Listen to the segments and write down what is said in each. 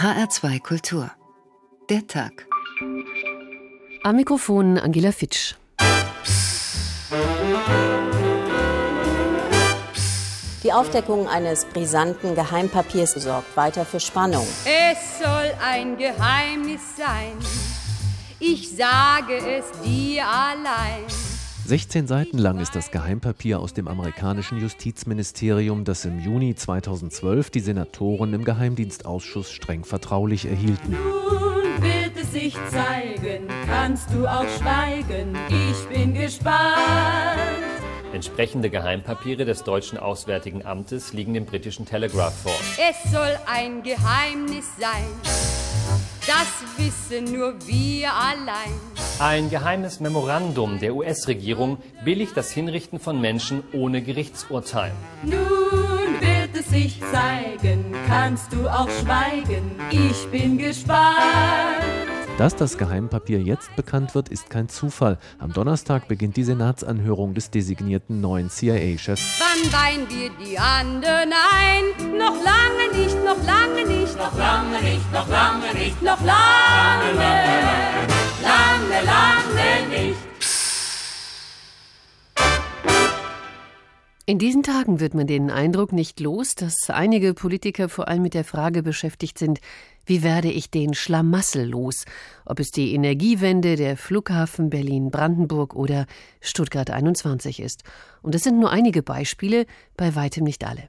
HR2 Kultur. Der Tag. Am Mikrofon Angela Fitsch. Die Aufdeckung eines brisanten Geheimpapiers sorgt weiter für Spannung. Es soll ein Geheimnis sein. Ich sage es dir allein. 16 Seiten lang ist das Geheimpapier aus dem amerikanischen Justizministerium, das im Juni 2012 die Senatoren im Geheimdienstausschuss streng vertraulich erhielten. Nun wird es sich zeigen, kannst du auch schweigen, ich bin gespannt. Entsprechende Geheimpapiere des deutschen Auswärtigen Amtes liegen dem britischen Telegraph vor. Es soll ein Geheimnis sein. Das wissen nur wir allein. Ein geheimes Memorandum der US-Regierung billigt das Hinrichten von Menschen ohne Gerichtsurteil. Nun wird es sich zeigen, kannst du auch schweigen, ich bin gespannt. Dass das Geheimpapier jetzt bekannt wird, ist kein Zufall. Am Donnerstag beginnt die Senatsanhörung des designierten neuen CIA-Chefs. Wann weihen wir die anderen ein? Noch lange nicht, noch lange nicht, noch lange nicht, noch lange nicht, noch lange, lange, lange nicht. In diesen Tagen wird man den Eindruck nicht los, dass einige Politiker vor allem mit der Frage beschäftigt sind, wie werde ich den Schlamassel los? Ob es die Energiewende, der Flughafen Berlin-Brandenburg oder Stuttgart 21 ist. Und es sind nur einige Beispiele, bei weitem nicht alle.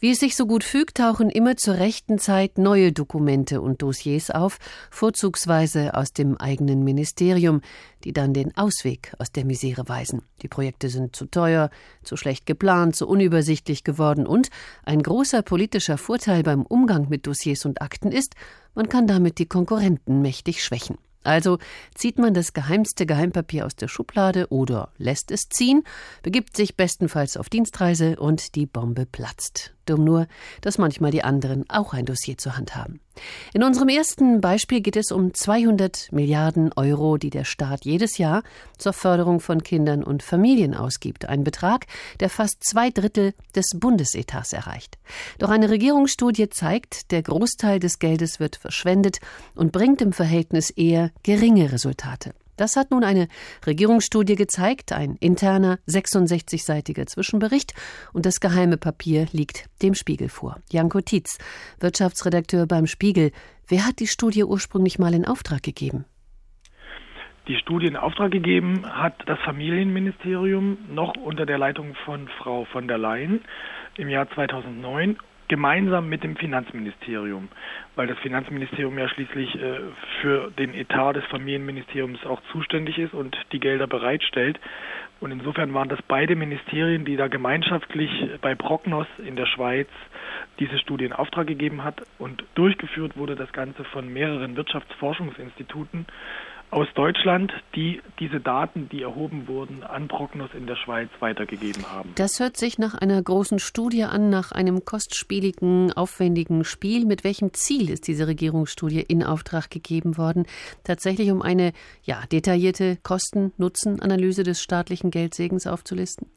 Wie es sich so gut fügt, tauchen immer zur rechten Zeit neue Dokumente und Dossiers auf, vorzugsweise aus dem eigenen Ministerium, die dann den Ausweg aus der Misere weisen. Die Projekte sind zu teuer, zu schlecht geplant, zu unübersichtlich geworden und ein großer politischer Vorteil beim Umgang mit Dossiers und Akten ist, man kann damit die Konkurrenten mächtig schwächen. Also zieht man das geheimste Geheimpapier aus der Schublade oder lässt es ziehen, begibt sich bestenfalls auf Dienstreise und die Bombe platzt. Dumm nur, dass manchmal die anderen auch ein Dossier zur Hand haben. In unserem ersten Beispiel geht es um 200 Milliarden Euro, die der Staat jedes Jahr zur Förderung von Kindern und Familien ausgibt. Ein Betrag, der fast zwei Drittel des Bundesetats erreicht. Doch eine Regierungsstudie zeigt, der Großteil des Geldes wird verschwendet und bringt im Verhältnis eher geringe Resultate. Das hat nun eine Regierungsstudie gezeigt, ein interner 66-seitiger Zwischenbericht und das geheime Papier liegt dem Spiegel vor. Janko Tietz, Wirtschaftsredakteur beim Spiegel. Wer hat die Studie ursprünglich mal in Auftrag gegeben? Die Studie in Auftrag gegeben hat das Familienministerium noch unter der Leitung von Frau von der Leyen im Jahr 2009 gemeinsam mit dem Finanzministerium, weil das Finanzministerium ja schließlich äh, für den Etat des Familienministeriums auch zuständig ist und die Gelder bereitstellt. Und insofern waren das beide Ministerien, die da gemeinschaftlich bei Prognos in der Schweiz diese Studie in Auftrag gegeben hat. Und durchgeführt wurde das Ganze von mehreren Wirtschaftsforschungsinstituten aus Deutschland, die diese Daten, die erhoben wurden, an Prognos in der Schweiz weitergegeben haben. Das hört sich nach einer großen Studie an, nach einem kostspieligen, aufwendigen Spiel. Mit welchem Ziel ist diese Regierungsstudie in Auftrag gegeben worden? Tatsächlich um eine ja, detaillierte Kosten-Nutzen-Analyse des staatlichen Geldsegens aufzulisten?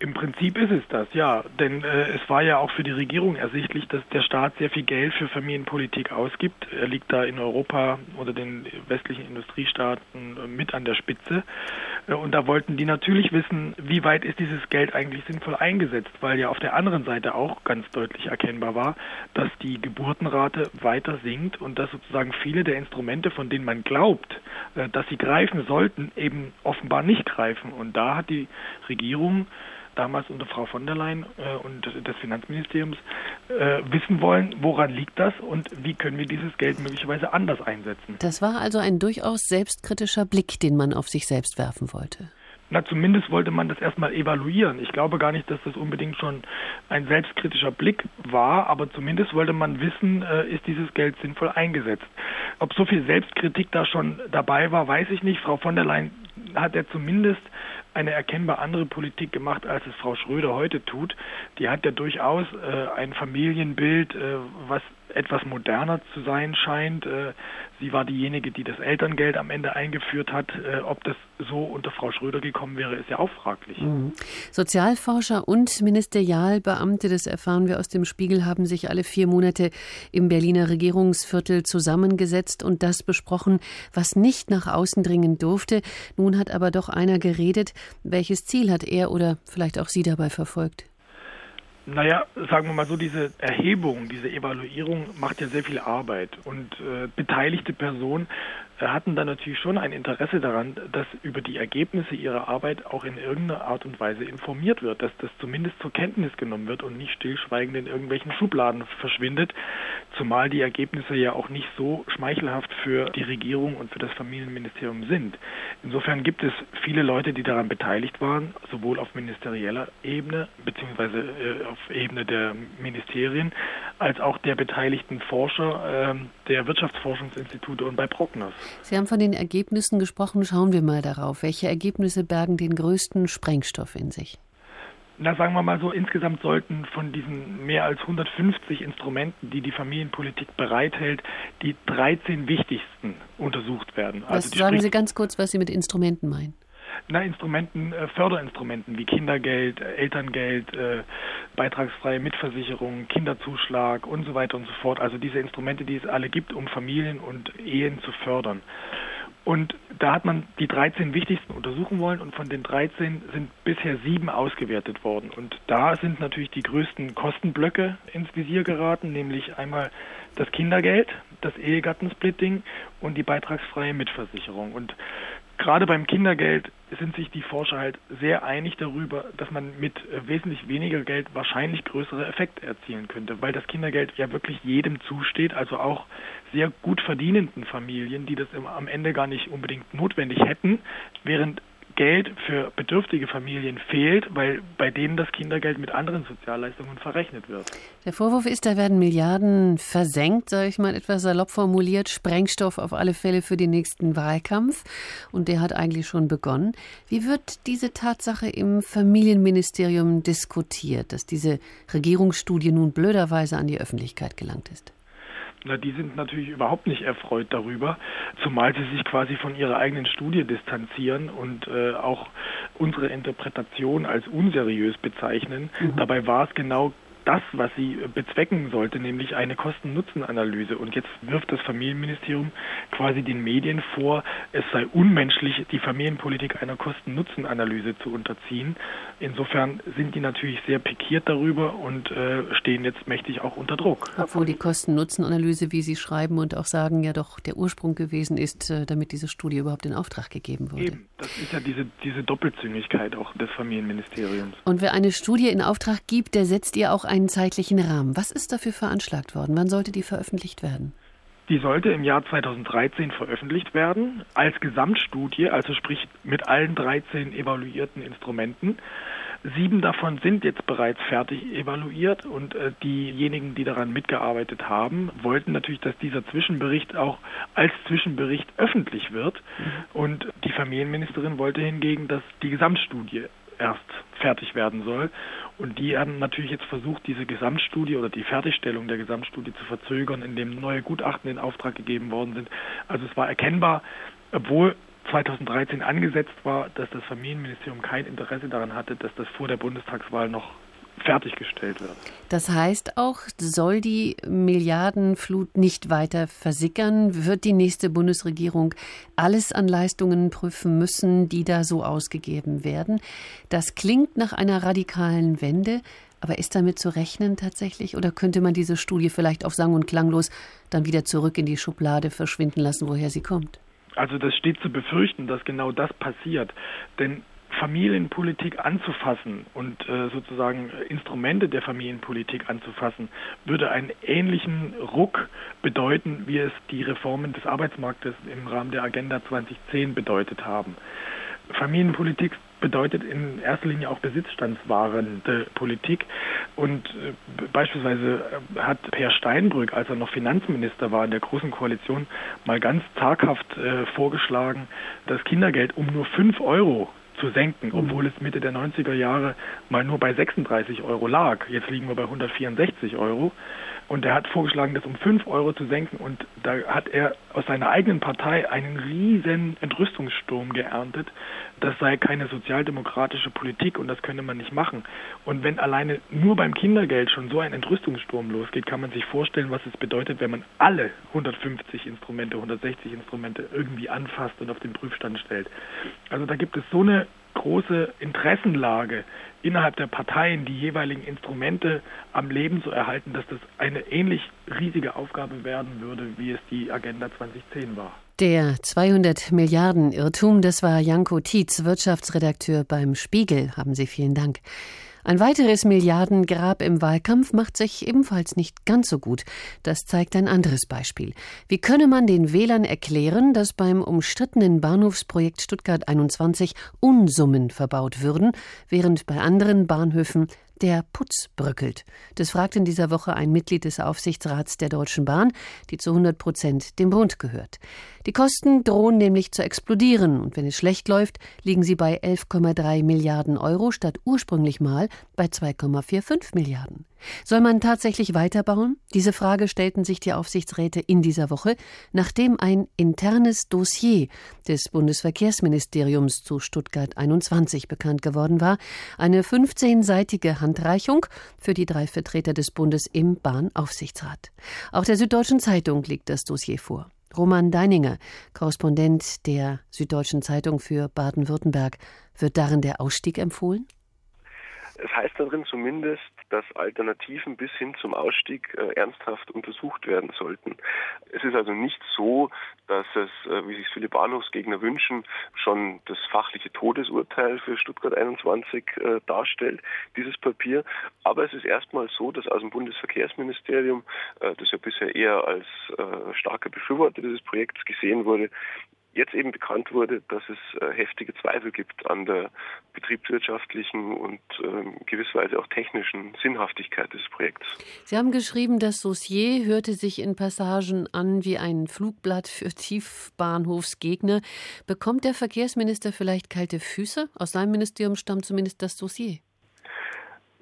Im Prinzip ist es das, ja. Denn äh, es war ja auch für die Regierung ersichtlich, dass der Staat sehr viel Geld für Familienpolitik ausgibt. Er liegt da in Europa oder den westlichen Industriestaaten äh, mit an der Spitze. Äh, und da wollten die natürlich wissen, wie weit ist dieses Geld eigentlich sinnvoll eingesetzt, weil ja auf der anderen Seite auch ganz deutlich erkennbar war, dass die Geburtenrate weiter sinkt und dass sozusagen viele der Instrumente, von denen man glaubt, äh, dass sie greifen sollten, eben offenbar nicht greifen. Und da hat die Regierung damals unter Frau von der Leyen äh, und des Finanzministeriums äh, wissen wollen, woran liegt das und wie können wir dieses Geld möglicherweise anders einsetzen. Das war also ein durchaus selbstkritischer Blick, den man auf sich selbst werfen wollte. Na, zumindest wollte man das erstmal evaluieren. Ich glaube gar nicht, dass das unbedingt schon ein selbstkritischer Blick war, aber zumindest wollte man wissen, äh, ist dieses Geld sinnvoll eingesetzt. Ob so viel Selbstkritik da schon dabei war, weiß ich nicht. Frau von der Leyen hat ja zumindest eine erkennbar andere Politik gemacht, als es Frau Schröder heute tut. Die hat ja durchaus äh, ein Familienbild, äh, was etwas moderner zu sein scheint. Äh, sie war diejenige, die das Elterngeld am Ende eingeführt hat. Äh, ob das so unter Frau Schröder gekommen wäre, ist ja auch fraglich. Mhm. Sozialforscher und Ministerialbeamte, das erfahren wir aus dem Spiegel, haben sich alle vier Monate im Berliner Regierungsviertel zusammengesetzt und das besprochen, was nicht nach außen dringen durfte. Nun hat aber doch einer geredet. Welches Ziel hat er oder vielleicht auch Sie dabei verfolgt? Naja, sagen wir mal so, diese Erhebung, diese Evaluierung macht ja sehr viel Arbeit. Und äh, beteiligte Personen hatten dann natürlich schon ein Interesse daran, dass über die Ergebnisse ihrer Arbeit auch in irgendeiner Art und Weise informiert wird, dass das zumindest zur Kenntnis genommen wird und nicht stillschweigend in irgendwelchen Schubladen verschwindet, zumal die Ergebnisse ja auch nicht so schmeichelhaft für die Regierung und für das Familienministerium sind. Insofern gibt es viele Leute, die daran beteiligt waren, sowohl auf ministerieller Ebene beziehungsweise äh, auf Ebene der Ministerien, als auch der beteiligten Forscher äh, der Wirtschaftsforschungsinstitute und bei Prognos. Sie haben von den Ergebnissen gesprochen. Schauen wir mal darauf. Welche Ergebnisse bergen den größten Sprengstoff in sich? Na, sagen wir mal so, insgesamt sollten von diesen mehr als 150 Instrumenten, die die Familienpolitik bereithält, die 13 wichtigsten untersucht werden. Was also sagen Sie ganz kurz, was Sie mit Instrumenten meinen? Na, Instrumenten, äh, Förderinstrumenten wie Kindergeld, Elterngeld, äh, beitragsfreie Mitversicherung, Kinderzuschlag und so weiter und so fort. Also diese Instrumente, die es alle gibt, um Familien und Ehen zu fördern. Und da hat man die 13 wichtigsten untersuchen wollen und von den 13 sind bisher sieben ausgewertet worden. Und da sind natürlich die größten Kostenblöcke ins Visier geraten, nämlich einmal das Kindergeld, das Ehegattensplitting und die beitragsfreie Mitversicherung. Und gerade beim Kindergeld sind sich die Forscher halt sehr einig darüber, dass man mit äh, wesentlich weniger Geld wahrscheinlich größere Effekte erzielen könnte, weil das Kindergeld ja wirklich jedem zusteht, also auch sehr gut verdienenden Familien, die das am Ende gar nicht unbedingt notwendig hätten, während Geld für bedürftige Familien fehlt, weil bei denen das Kindergeld mit anderen Sozialleistungen verrechnet wird. Der Vorwurf ist, da werden Milliarden versenkt, sage ich mal etwas salopp formuliert, Sprengstoff auf alle Fälle für den nächsten Wahlkampf. Und der hat eigentlich schon begonnen. Wie wird diese Tatsache im Familienministerium diskutiert, dass diese Regierungsstudie nun blöderweise an die Öffentlichkeit gelangt ist? Na, die sind natürlich überhaupt nicht erfreut darüber, zumal sie sich quasi von ihrer eigenen Studie distanzieren und äh, auch unsere Interpretation als unseriös bezeichnen. Mhm. Dabei war es genau das, was sie bezwecken sollte, nämlich eine Kosten-Nutzen-Analyse. Und jetzt wirft das Familienministerium quasi den Medien vor, es sei unmenschlich, die Familienpolitik einer Kosten-Nutzen-Analyse zu unterziehen. Insofern sind die natürlich sehr pikiert darüber und äh, stehen jetzt mächtig auch unter Druck. Obwohl die Kosten-Nutzen-Analyse, wie Sie schreiben und auch sagen, ja doch der Ursprung gewesen ist, äh, damit diese Studie überhaupt in Auftrag gegeben wurde. Eben, das ist ja diese, diese Doppelzüngigkeit auch des Familienministeriums. Und wer eine Studie in Auftrag gibt, der setzt ihr auch einen zeitlichen Rahmen. Was ist dafür veranschlagt worden? Wann sollte die veröffentlicht werden? Die sollte im Jahr 2013 veröffentlicht werden, als Gesamtstudie, also sprich mit allen 13 evaluierten Instrumenten. Sieben davon sind jetzt bereits fertig evaluiert und äh, diejenigen, die daran mitgearbeitet haben, wollten natürlich, dass dieser Zwischenbericht auch als Zwischenbericht öffentlich wird. Mhm. Und die Familienministerin wollte hingegen, dass die Gesamtstudie erst fertig werden soll. Und die haben natürlich jetzt versucht, diese Gesamtstudie oder die Fertigstellung der Gesamtstudie zu verzögern, indem neue Gutachten in Auftrag gegeben worden sind. Also es war erkennbar, obwohl 2013 angesetzt war, dass das Familienministerium kein Interesse daran hatte, dass das vor der Bundestagswahl noch fertiggestellt wird. Das heißt auch, soll die Milliardenflut nicht weiter versickern, wird die nächste Bundesregierung alles an Leistungen prüfen müssen, die da so ausgegeben werden. Das klingt nach einer radikalen Wende. Aber ist damit zu rechnen tatsächlich? Oder könnte man diese Studie vielleicht auf sang- und klanglos dann wieder zurück in die Schublade verschwinden lassen, woher sie kommt? Also das steht zu befürchten, dass genau das passiert. Denn Familienpolitik anzufassen und äh, sozusagen Instrumente der Familienpolitik anzufassen, würde einen ähnlichen Ruck bedeuten, wie es die Reformen des Arbeitsmarktes im Rahmen der Agenda 2010 bedeutet haben. Familienpolitik bedeutet in erster Linie auch besitzstandswahrende Politik. Und äh, beispielsweise äh, hat Per Steinbrück, als er noch Finanzminister war in der Großen Koalition, mal ganz zaghaft äh, vorgeschlagen, das Kindergeld um nur 5 Euro zu senken, mhm. obwohl es Mitte der 90er Jahre mal nur bei 36 Euro lag. Jetzt liegen wir bei 164 Euro. Und er hat vorgeschlagen, das um 5 Euro zu senken. Und da hat er aus seiner eigenen Partei einen riesen Entrüstungssturm geerntet. Das sei keine sozialdemokratische Politik und das könne man nicht machen. Und wenn alleine nur beim Kindergeld schon so ein Entrüstungssturm losgeht, kann man sich vorstellen, was es bedeutet, wenn man alle 150 Instrumente, 160 Instrumente irgendwie anfasst und auf den Prüfstand stellt. Also da gibt es so eine große Interessenlage innerhalb der Parteien, die jeweiligen Instrumente am Leben zu erhalten, dass das eine ähnlich riesige Aufgabe werden würde, wie es die Agenda 2010 war. Der 200 Milliarden Irrtum, das war Janko Tietz, Wirtschaftsredakteur beim Spiegel. Haben Sie vielen Dank. Ein weiteres Milliardengrab im Wahlkampf macht sich ebenfalls nicht ganz so gut. Das zeigt ein anderes Beispiel. Wie könne man den Wählern erklären, dass beim umstrittenen Bahnhofsprojekt Stuttgart 21 Unsummen verbaut würden, während bei anderen Bahnhöfen der Putz bröckelt? Das fragt in dieser Woche ein Mitglied des Aufsichtsrats der Deutschen Bahn, die zu 100 Prozent dem Bund gehört. Die Kosten drohen nämlich zu explodieren und wenn es schlecht läuft, liegen sie bei 11,3 Milliarden Euro statt ursprünglich mal bei 2,45 Milliarden. Soll man tatsächlich weiterbauen? Diese Frage stellten sich die Aufsichtsräte in dieser Woche, nachdem ein internes Dossier des Bundesverkehrsministeriums zu Stuttgart 21 bekannt geworden war, eine 15-seitige Handreichung für die drei Vertreter des Bundes im Bahnaufsichtsrat. Auch der Süddeutschen Zeitung liegt das Dossier vor. Roman Deininger, Korrespondent der Süddeutschen Zeitung für Baden-Württemberg, wird darin der Ausstieg empfohlen? Es heißt darin zumindest, dass Alternativen bis hin zum Ausstieg äh, ernsthaft untersucht werden sollten. Es ist also nicht so, dass es, äh, wie sich viele Bahnhofsgegner wünschen, schon das fachliche Todesurteil für Stuttgart 21 äh, darstellt, dieses Papier. Aber es ist erstmal so, dass aus dem Bundesverkehrsministerium, äh, das ja bisher eher als äh, starker Befürworter dieses Projekts gesehen wurde, jetzt eben bekannt wurde, dass es äh, heftige Zweifel gibt an der betriebswirtschaftlichen und ähm, gewisserweise auch technischen Sinnhaftigkeit des Projekts. Sie haben geschrieben, das Dossier hörte sich in Passagen an wie ein Flugblatt für Tiefbahnhofsgegner. Bekommt der Verkehrsminister vielleicht kalte Füße? Aus seinem Ministerium stammt zumindest das Dossier.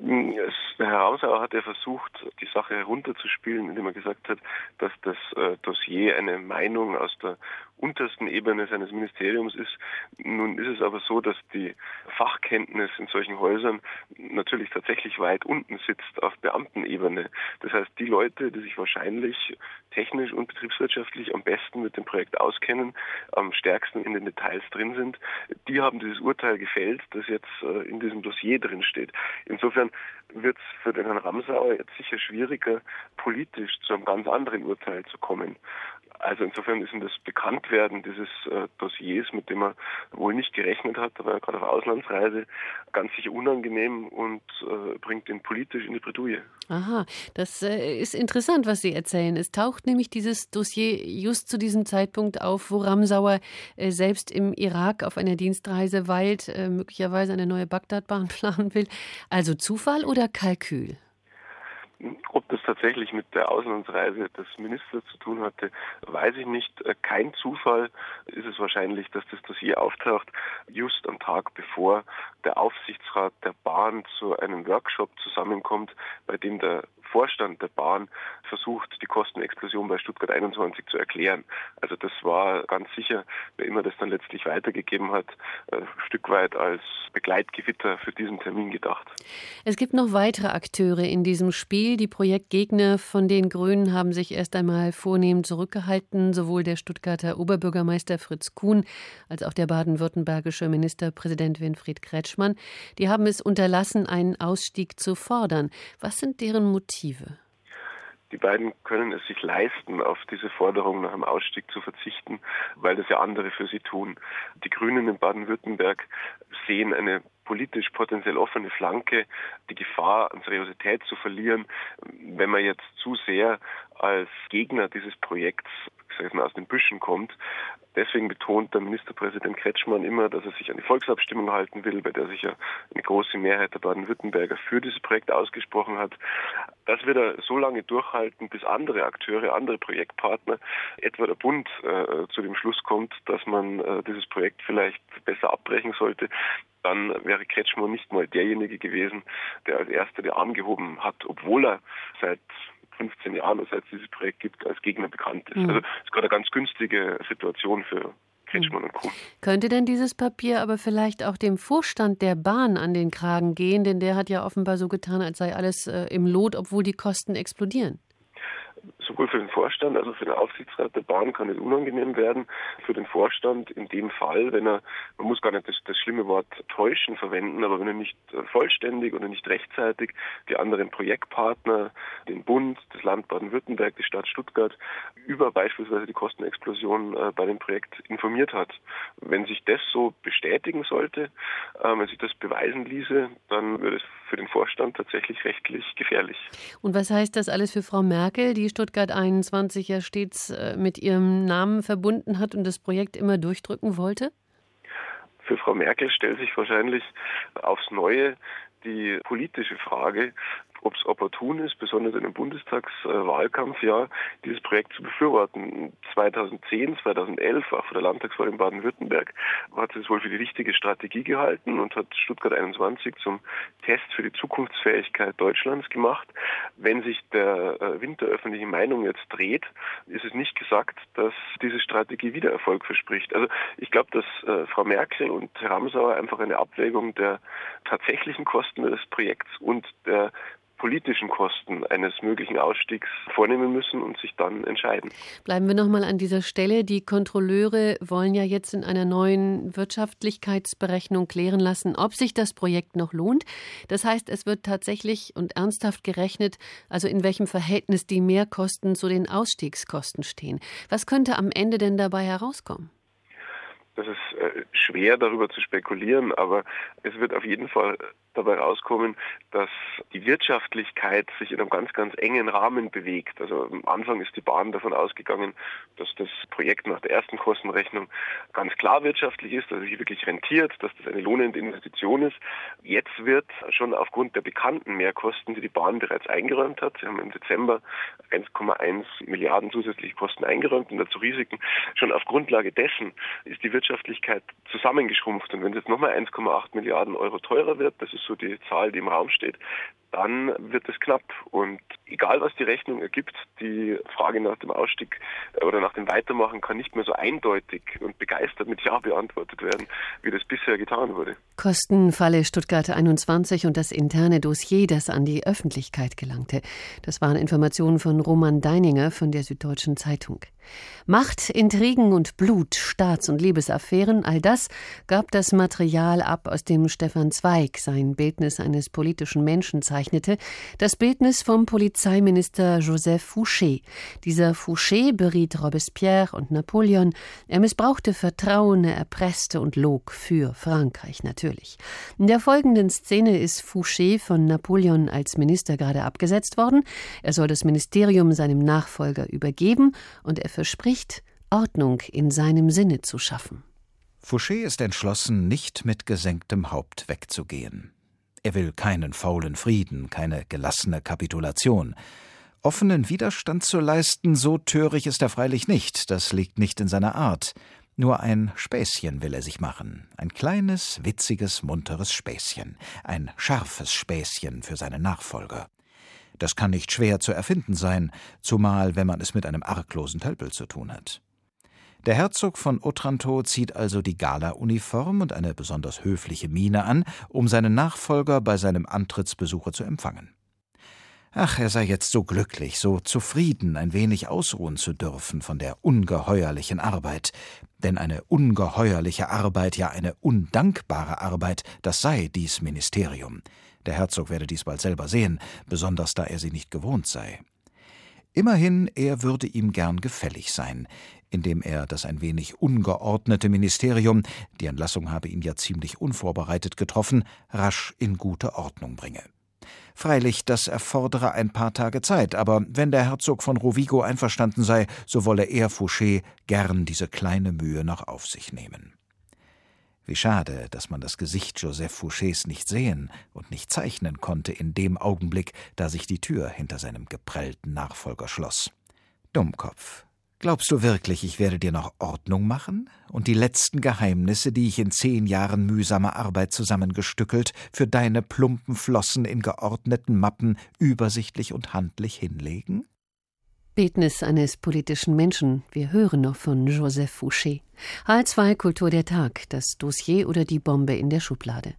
Es, der Herr Ramsauer hat ja versucht, die Sache herunterzuspielen, indem er gesagt hat, dass das äh, Dossier eine Meinung aus der untersten Ebene seines Ministeriums ist. Nun ist es aber so, dass die Fachkenntnis in solchen Häusern natürlich tatsächlich weit unten sitzt auf Beamtenebene. Das heißt, die Leute, die sich wahrscheinlich technisch und betriebswirtschaftlich am besten mit dem Projekt auskennen, am stärksten in den Details drin sind, die haben dieses Urteil gefällt, das jetzt äh, in diesem Dossier drin steht. Insofern wird es für den Herrn Ramsauer jetzt sicher schwieriger, politisch zu einem ganz anderen Urteil zu kommen. Also insofern ist ihm das Bekanntwerden dieses äh, Dossiers, mit dem er wohl nicht gerechnet hat, war er gerade auf Auslandsreise, ganz sicher unangenehm und äh, bringt ihn politisch in die Bredouille. Aha, das äh, ist interessant, was Sie erzählen. Es taucht nämlich dieses Dossier just zu diesem Zeitpunkt auf, wo Ramsauer äh, selbst im Irak auf einer Dienstreise weilt, äh, möglicherweise eine neue Bagdadbahn planen will. Also Zufall oder Kalkül? Ob das tatsächlich mit der Auslandsreise des Ministers zu tun hatte, weiß ich nicht. Äh, kein Zufall ist es wahrscheinlich, dass das Dossier auftaucht, just am Tag bevor der Aufsichtsrat der Bahn zu einem Workshop zusammenkommt, bei dem der Vorstand der Bahn versucht, die Kostenexplosion bei Stuttgart 21 zu erklären. Also das war ganz sicher, wer immer das dann letztlich weitergegeben hat, ein Stück weit als Begleitgewitter für diesen Termin gedacht. Es gibt noch weitere Akteure in diesem Spiel. Die Projektgegner von den Grünen haben sich erst einmal vornehm zurückgehalten. Sowohl der Stuttgarter Oberbürgermeister Fritz Kuhn als auch der baden-württembergische Ministerpräsident Winfried Kretschmann. Die haben es unterlassen, einen Ausstieg zu fordern. Was sind deren Motive? Motive? Die beiden können es sich leisten, auf diese Forderung nach einem Ausstieg zu verzichten, weil das ja andere für sie tun. Die Grünen in Baden-Württemberg sehen eine politisch potenziell offene Flanke, die Gefahr an Seriosität zu verlieren, wenn man jetzt zu sehr als Gegner dieses Projekts aus den Büschen kommt. Deswegen betont der Ministerpräsident Kretschmann immer, dass er sich an die Volksabstimmung halten will, bei der sich ja eine große Mehrheit der Baden-Württemberger für dieses Projekt ausgesprochen hat. Das wird er so lange durchhalten, bis andere Akteure, andere Projektpartner, etwa der Bund, äh, zu dem Schluss kommt, dass man äh, dieses Projekt vielleicht besser abbrechen sollte dann wäre Kretschmann nicht mal derjenige gewesen, der als erster den Arm gehoben hat, obwohl er seit 15 Jahren, seit es dieses Projekt gibt, als Gegner bekannt ist. Mhm. Also es ist gerade eine ganz günstige Situation für Kretschmann und Co. Könnte denn dieses Papier aber vielleicht auch dem Vorstand der Bahn an den Kragen gehen? Denn der hat ja offenbar so getan, als sei alles äh, im Lot, obwohl die Kosten explodieren sowohl für den Vorstand als auch für den Aufsichtsrat der Bahn kann es unangenehm werden. Für den Vorstand in dem Fall, wenn er, man muss gar nicht das, das schlimme Wort täuschen verwenden, aber wenn er nicht äh, vollständig oder nicht rechtzeitig die anderen Projektpartner, den Bund, das Land Baden-Württemberg, die Stadt Stuttgart über beispielsweise die Kostenexplosion äh, bei dem Projekt informiert hat. Wenn sich das so bestätigen sollte, äh, wenn sich das beweisen ließe, dann würde es für den Vorstand tatsächlich rechtlich gefährlich. Und was heißt das alles für Frau Merkel, die Stuttgart 21 ja stets äh, mit ihrem Namen verbunden hat und das Projekt immer durchdrücken wollte? Für Frau Merkel stellt sich wahrscheinlich aufs Neue die politische Frage, ob es opportun ist, besonders in einem Bundestagswahlkampfjahr, dieses Projekt zu befürworten. 2010, 2011, auch vor der Landtagswahl in Baden-Württemberg, hat es wohl für die richtige Strategie gehalten und hat Stuttgart 21 zum Test für die Zukunftsfähigkeit Deutschlands gemacht. Wenn sich der äh, Wind der öffentlichen Meinung jetzt dreht, ist es nicht gesagt, dass diese Strategie wieder Erfolg verspricht. Also ich glaube, dass äh, Frau Merkel und Herr Ramsauer einfach eine Abwägung der tatsächlichen Kosten des Projekts und der politischen Kosten eines möglichen Ausstiegs vornehmen müssen und sich dann entscheiden. Bleiben wir noch mal an dieser Stelle. Die Kontrolleure wollen ja jetzt in einer neuen Wirtschaftlichkeitsberechnung klären lassen, ob sich das Projekt noch lohnt. Das heißt, es wird tatsächlich und ernsthaft gerechnet, also in welchem Verhältnis die Mehrkosten zu den Ausstiegskosten stehen. Was könnte am Ende denn dabei herauskommen? Das ist äh, schwer darüber zu spekulieren, aber es wird auf jeden Fall dabei rauskommen, dass die Wirtschaftlichkeit sich in einem ganz, ganz engen Rahmen bewegt. Also am Anfang ist die Bahn davon ausgegangen, dass das Projekt nach der ersten Kostenrechnung ganz klar wirtschaftlich ist, dass es sich wirklich rentiert, dass das eine lohnende Investition ist. Jetzt wird schon aufgrund der bekannten Mehrkosten, die die Bahn bereits eingeräumt hat, sie haben im Dezember 1,1 Milliarden zusätzliche Kosten eingeräumt und dazu Risiken, schon auf Grundlage dessen ist die Wirtschaftlichkeit zusammengeschrumpft. Und wenn es jetzt nochmal 1,8 Milliarden Euro teurer wird, das ist so die Zahl, die im Raum steht, dann wird es knapp. Und egal, was die Rechnung ergibt, die Frage nach dem Ausstieg äh, oder nach dem Weitermachen kann nicht mehr so eindeutig und begeistert mit Ja beantwortet werden, wie das bisher getan wurde. Kostenfalle Stuttgart 21 und das interne Dossier, das an die Öffentlichkeit gelangte. Das waren Informationen von Roman Deininger von der Süddeutschen Zeitung. Macht, Intrigen und Blut, Staats- und Liebesaffären, all das gab das Material ab, aus dem Stefan Zweig sein Bildnis eines politischen Menschen zeichnete, das Bildnis vom Polizeiminister Joseph Fouché. Dieser Fouché beriet Robespierre und Napoleon, er missbrauchte Vertrauen, er erpresste und log für Frankreich natürlich. In der folgenden Szene ist Fouché von Napoleon als Minister gerade abgesetzt worden, er soll das Ministerium seinem Nachfolger übergeben und er verspricht, Ordnung in seinem Sinne zu schaffen. Fouché ist entschlossen, nicht mit gesenktem Haupt wegzugehen. Er will keinen faulen Frieden, keine gelassene Kapitulation. Offenen Widerstand zu leisten, so törig ist er freilich nicht, das liegt nicht in seiner Art. Nur ein Späßchen will er sich machen, ein kleines, witziges, munteres Späßchen, ein scharfes Späßchen für seine Nachfolger. Das kann nicht schwer zu erfinden sein, zumal wenn man es mit einem arglosen Tölpel zu tun hat. Der Herzog von Otranto zieht also die Gala-Uniform und eine besonders höfliche Miene an, um seinen Nachfolger bei seinem Antrittsbesuche zu empfangen. Ach, er sei jetzt so glücklich, so zufrieden, ein wenig ausruhen zu dürfen von der ungeheuerlichen Arbeit. Denn eine ungeheuerliche Arbeit, ja eine undankbare Arbeit, das sei dies Ministerium. Der Herzog werde dies bald selber sehen, besonders da er sie nicht gewohnt sei. Immerhin, er würde ihm gern gefällig sein, indem er das ein wenig ungeordnete Ministerium, die Entlassung habe ihn ja ziemlich unvorbereitet getroffen, rasch in gute Ordnung bringe. Freilich, das erfordere ein paar Tage Zeit, aber wenn der Herzog von Rovigo einverstanden sei, so wolle er Fouché gern diese kleine Mühe noch auf sich nehmen. Wie schade, dass man das Gesicht Joseph Fouchés nicht sehen und nicht zeichnen konnte in dem Augenblick, da sich die Tür hinter seinem geprellten Nachfolger schloss. Dummkopf. Glaubst du wirklich, ich werde dir noch Ordnung machen und die letzten Geheimnisse, die ich in zehn Jahren mühsamer Arbeit zusammengestückelt, für deine plumpen Flossen in geordneten Mappen übersichtlich und handlich hinlegen? Bildnis eines politischen Menschen. Wir hören noch von Joseph Fouché. H2 Kultur der Tag, das Dossier oder die Bombe in der Schublade.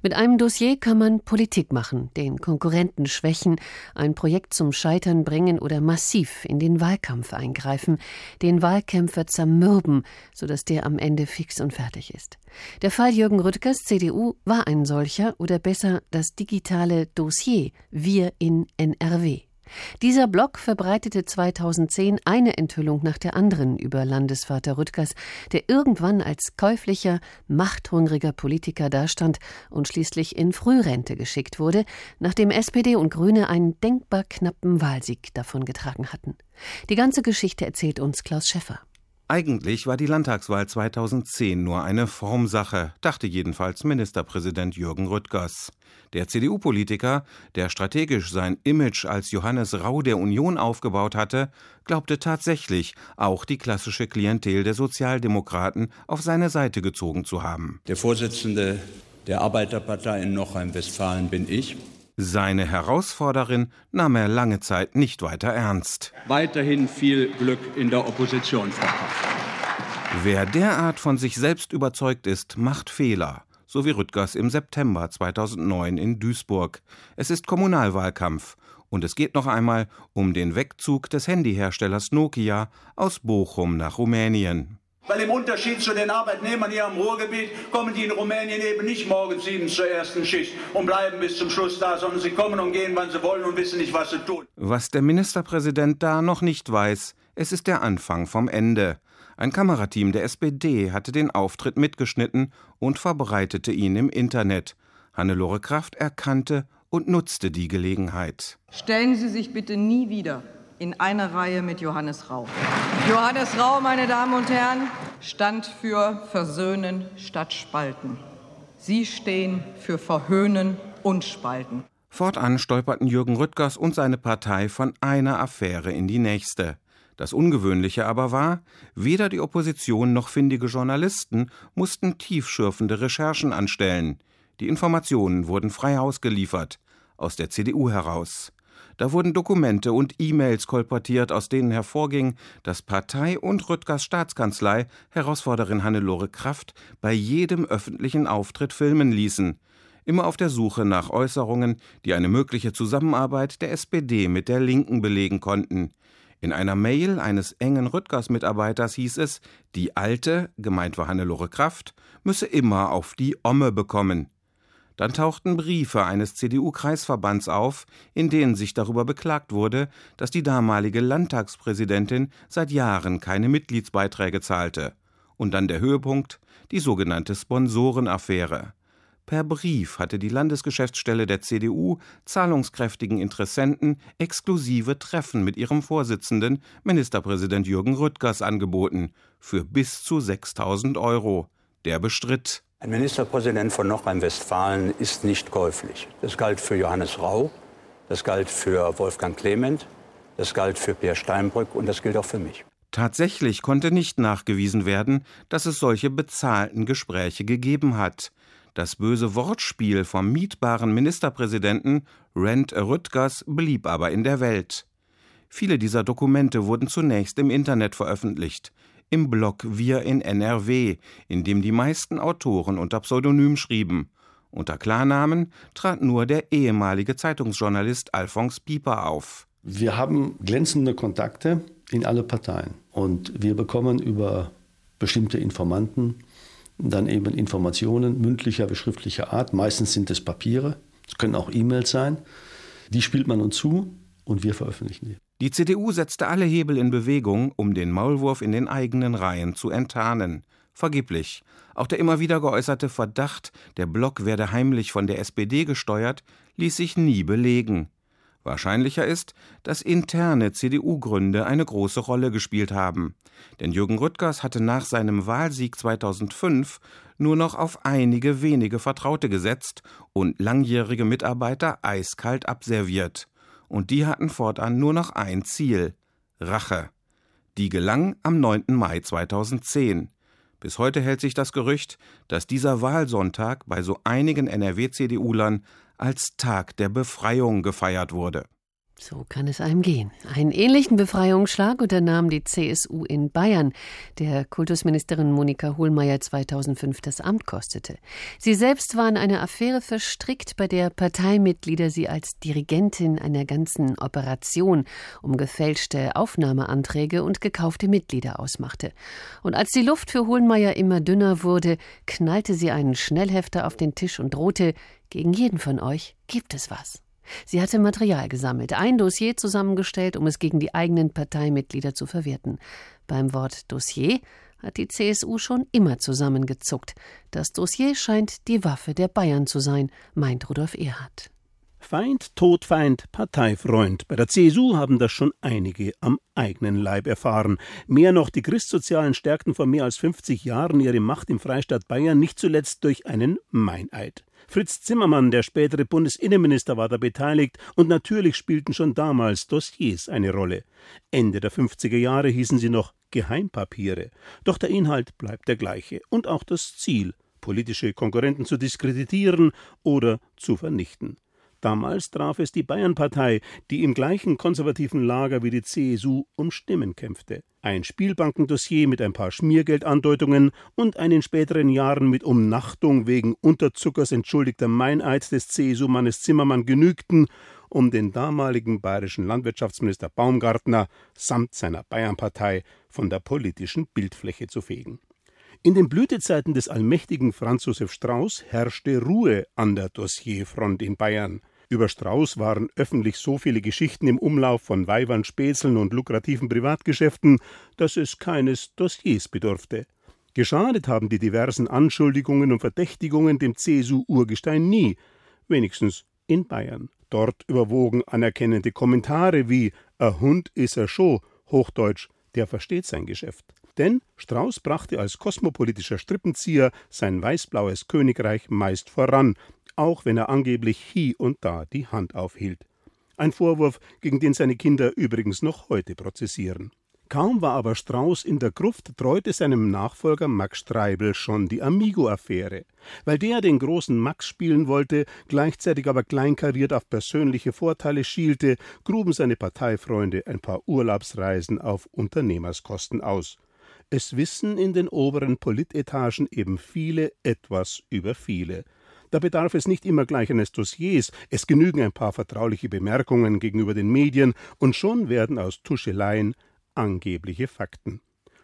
Mit einem Dossier kann man Politik machen, den Konkurrenten schwächen, ein Projekt zum Scheitern bringen oder massiv in den Wahlkampf eingreifen, den Wahlkämpfer zermürben, sodass der am Ende fix und fertig ist. Der Fall Jürgen Rüttgers CDU war ein solcher oder besser das digitale Dossier Wir in NRW. Dieser Blog verbreitete 2010 eine Enthüllung nach der anderen über Landesvater Rüttgers, der irgendwann als käuflicher, machthungriger Politiker dastand und schließlich in Frührente geschickt wurde, nachdem SPD und Grüne einen denkbar knappen Wahlsieg davongetragen hatten. Die ganze Geschichte erzählt uns Klaus Schäffer. Eigentlich war die Landtagswahl 2010 nur eine Formsache, dachte jedenfalls Ministerpräsident Jürgen Rüttgers. Der CDU-Politiker, der strategisch sein Image als Johannes Rau der Union aufgebaut hatte, glaubte tatsächlich, auch die klassische Klientel der Sozialdemokraten auf seine Seite gezogen zu haben. Der Vorsitzende der Arbeiterpartei in Nordrhein-Westfalen bin ich. Seine Herausforderin nahm er lange Zeit nicht weiter ernst. Weiterhin viel Glück in der Opposition, Frau Wer derart von sich selbst überzeugt ist, macht Fehler. So wie Rüttgers im September 2009 in Duisburg. Es ist Kommunalwahlkampf. Und es geht noch einmal um den Wegzug des Handyherstellers Nokia aus Bochum nach Rumänien. Weil im Unterschied zu den Arbeitnehmern hier am Ruhrgebiet kommen die in Rumänien eben nicht morgens sieben zur ersten Schicht und bleiben bis zum Schluss da, sondern sie kommen und gehen, wann sie wollen und wissen nicht, was sie tun. Was der Ministerpräsident da noch nicht weiß, es ist der Anfang vom Ende. Ein Kamerateam der SPD hatte den Auftritt mitgeschnitten und verbreitete ihn im Internet. Hannelore Kraft erkannte und nutzte die Gelegenheit. Stellen Sie sich bitte nie wieder in einer Reihe mit Johannes Rau. Johannes Rau, meine Damen und Herren, stand für Versöhnen statt Spalten. Sie stehen für Verhöhnen und Spalten. Fortan stolperten Jürgen Rüttgers und seine Partei von einer Affäre in die nächste. Das Ungewöhnliche aber war, weder die Opposition noch findige Journalisten mussten tiefschürfende Recherchen anstellen. Die Informationen wurden frei ausgeliefert, aus der CDU heraus. Da wurden Dokumente und E-Mails kolportiert, aus denen hervorging, dass Partei und Rüttgers Staatskanzlei Herausforderin Hannelore Kraft bei jedem öffentlichen Auftritt filmen ließen. Immer auf der Suche nach Äußerungen, die eine mögliche Zusammenarbeit der SPD mit der Linken belegen konnten. In einer Mail eines engen Rüttgers-Mitarbeiters hieß es, die Alte, gemeint war Hannelore Kraft, müsse immer auf die Omme bekommen. Dann tauchten Briefe eines CDU-Kreisverbands auf, in denen sich darüber beklagt wurde, dass die damalige Landtagspräsidentin seit Jahren keine Mitgliedsbeiträge zahlte. Und dann der Höhepunkt, die sogenannte Sponsorenaffäre. Per Brief hatte die Landesgeschäftsstelle der CDU zahlungskräftigen Interessenten exklusive Treffen mit ihrem Vorsitzenden, Ministerpräsident Jürgen Rüttgers, angeboten, für bis zu 6000 Euro. Der bestritt. Ein Ministerpräsident von Nordrhein-Westfalen ist nicht käuflich. Das galt für Johannes Rau, das galt für Wolfgang Clement, das galt für Peer Steinbrück und das gilt auch für mich. Tatsächlich konnte nicht nachgewiesen werden, dass es solche bezahlten Gespräche gegeben hat. Das böse Wortspiel vom mietbaren Ministerpräsidenten Rent Rüttgers blieb aber in der Welt. Viele dieser Dokumente wurden zunächst im Internet veröffentlicht im Blog Wir in NRW, in dem die meisten Autoren unter Pseudonym schrieben. Unter Klarnamen trat nur der ehemalige Zeitungsjournalist Alphonse Pieper auf. Wir haben glänzende Kontakte in alle Parteien und wir bekommen über bestimmte Informanten dann eben Informationen mündlicher wie schriftlicher Art. Meistens sind es Papiere, es können auch E-Mails sein. Die spielt man uns zu und wir veröffentlichen die. Die CDU setzte alle Hebel in Bewegung, um den Maulwurf in den eigenen Reihen zu enttarnen. Vergeblich. Auch der immer wieder geäußerte Verdacht, der Block werde heimlich von der SPD gesteuert, ließ sich nie belegen. Wahrscheinlicher ist, dass interne CDU-Gründe eine große Rolle gespielt haben. Denn Jürgen Rüttgers hatte nach seinem Wahlsieg 2005 nur noch auf einige wenige Vertraute gesetzt und langjährige Mitarbeiter eiskalt abserviert. Und die hatten fortan nur noch ein Ziel Rache. Die gelang am 9. Mai 2010. Bis heute hält sich das Gerücht, dass dieser Wahlsonntag bei so einigen NRW-CDU-Lern als Tag der Befreiung gefeiert wurde. So kann es einem gehen. Einen ähnlichen Befreiungsschlag unternahm die CSU in Bayern, der Kultusministerin Monika Hohlmeier 2005 das Amt kostete. Sie selbst war in eine Affäre verstrickt, bei der Parteimitglieder sie als Dirigentin einer ganzen Operation um gefälschte Aufnahmeanträge und gekaufte Mitglieder ausmachte. Und als die Luft für Hohlmeier immer dünner wurde, knallte sie einen Schnellhefter auf den Tisch und drohte, gegen jeden von euch gibt es was. Sie hatte Material gesammelt, ein Dossier zusammengestellt, um es gegen die eigenen Parteimitglieder zu verwerten. Beim Wort Dossier hat die CSU schon immer zusammengezuckt. Das Dossier scheint die Waffe der Bayern zu sein, meint Rudolf Erhard. Feind, Todfeind, Parteifreund. Bei der CSU haben das schon einige am eigenen Leib erfahren. Mehr noch, die Christsozialen stärkten vor mehr als 50 Jahren ihre Macht im Freistaat Bayern nicht zuletzt durch einen Meineid. Fritz Zimmermann, der spätere Bundesinnenminister, war da beteiligt und natürlich spielten schon damals Dossiers eine Rolle. Ende der 50er Jahre hießen sie noch Geheimpapiere. Doch der Inhalt bleibt der gleiche und auch das Ziel, politische Konkurrenten zu diskreditieren oder zu vernichten. Damals traf es die Bayernpartei, die im gleichen konservativen Lager wie die CSU um Stimmen kämpfte. Ein Spielbankendossier mit ein paar Schmiergeldandeutungen und ein in späteren Jahren mit Umnachtung wegen Unterzuckers entschuldigter Meineid des CSU-Mannes Zimmermann genügten, um den damaligen bayerischen Landwirtschaftsminister Baumgartner samt seiner Bayernpartei von der politischen Bildfläche zu fegen. In den Blütezeiten des allmächtigen Franz Josef Strauß herrschte Ruhe an der Dossierfront in Bayern. Über Strauß waren öffentlich so viele Geschichten im Umlauf von Weibern, Spätzeln und lukrativen Privatgeschäften, dass es keines Dossiers bedurfte. Geschadet haben die diversen Anschuldigungen und Verdächtigungen dem CSU-Urgestein nie, wenigstens in Bayern. Dort überwogen anerkennende Kommentare wie »A Hund is er scho«, Hochdeutsch, der versteht sein Geschäft. Denn Strauß brachte als kosmopolitischer Strippenzieher sein weißblaues Königreich meist voran, auch wenn er angeblich hie und da die Hand aufhielt. Ein Vorwurf, gegen den seine Kinder übrigens noch heute prozessieren. Kaum war aber Strauß in der Gruft, treute seinem Nachfolger Max Streibel schon die Amigo-Affäre. Weil der den großen Max spielen wollte, gleichzeitig aber kleinkariert auf persönliche Vorteile schielte, gruben seine Parteifreunde ein paar Urlaubsreisen auf Unternehmerskosten aus. Es wissen in den oberen Politetagen eben viele etwas über viele. Da bedarf es nicht immer gleich eines Dossiers, es genügen ein paar vertrauliche Bemerkungen gegenüber den Medien, und schon werden aus Tuscheleien angebliche Fakten.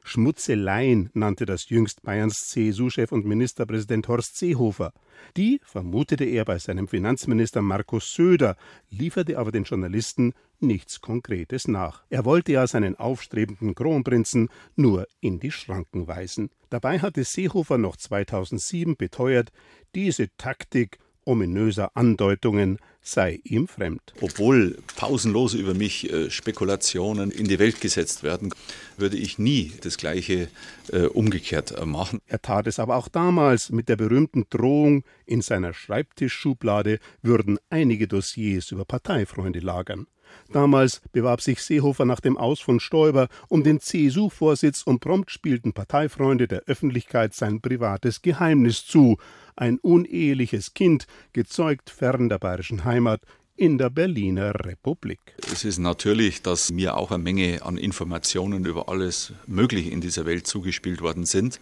Schmutzeleien nannte das jüngst Bayerns CSU-Chef und Ministerpräsident Horst Seehofer. Die vermutete er bei seinem Finanzminister Markus Söder, lieferte aber den Journalisten nichts Konkretes nach. Er wollte ja seinen aufstrebenden Kronprinzen nur in die Schranken weisen. Dabei hatte Seehofer noch 2007 beteuert, diese Taktik ominöser Andeutungen sei ihm fremd. Obwohl pausenlos über mich äh, Spekulationen in die Welt gesetzt werden, würde ich nie das Gleiche äh, umgekehrt äh, machen. Er tat es aber auch damals mit der berühmten Drohung, in seiner Schreibtischschublade würden einige Dossiers über Parteifreunde lagern. Damals bewarb sich Seehofer nach dem Aus von Stoiber um den CSU-Vorsitz und prompt spielten Parteifreunde der Öffentlichkeit sein privates Geheimnis zu, ein uneheliches Kind, gezeugt fern der bayerischen Heimat, in der Berliner Republik. Es ist natürlich, dass mir auch eine Menge an Informationen über alles Mögliche in dieser Welt zugespielt worden sind.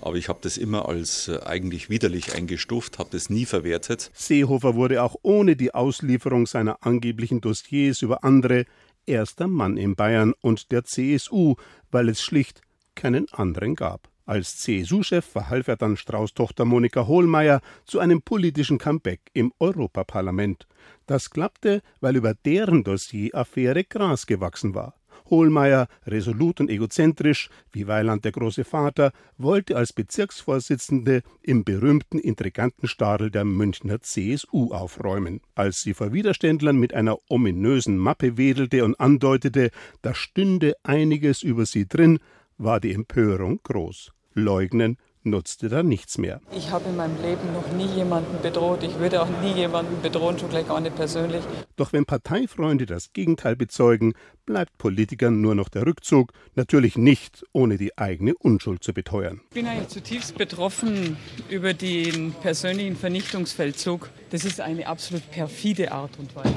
Aber ich habe das immer als äh, eigentlich widerlich eingestuft, habe das nie verwertet. Seehofer wurde auch ohne die Auslieferung seiner angeblichen Dossiers über andere erster Mann in Bayern und der CSU, weil es schlicht keinen anderen gab. Als CSU-Chef verhalf er dann Strauß-Tochter Monika Hohlmeier zu einem politischen Comeback im Europaparlament. Das klappte, weil über deren Dossier Affäre Gras gewachsen war. Hohlmeier, resolut und egozentrisch, wie Weiland der große Vater, wollte als Bezirksvorsitzende im berühmten Intrigantenstadel der Münchner CSU aufräumen. Als sie vor Widerständlern mit einer ominösen Mappe wedelte und andeutete, da stünde einiges über sie drin, war die Empörung groß. Leugnen nutzte da nichts mehr. Ich habe in meinem Leben noch nie jemanden bedroht. Ich würde auch nie jemanden bedrohen, schon gleich gar nicht persönlich. Doch wenn Parteifreunde das Gegenteil bezeugen, bleibt Politikern nur noch der Rückzug, natürlich nicht, ohne die eigene Unschuld zu beteuern. Ich bin eigentlich zutiefst betroffen über den persönlichen Vernichtungsfeldzug. Das ist eine absolut perfide Art und Weise.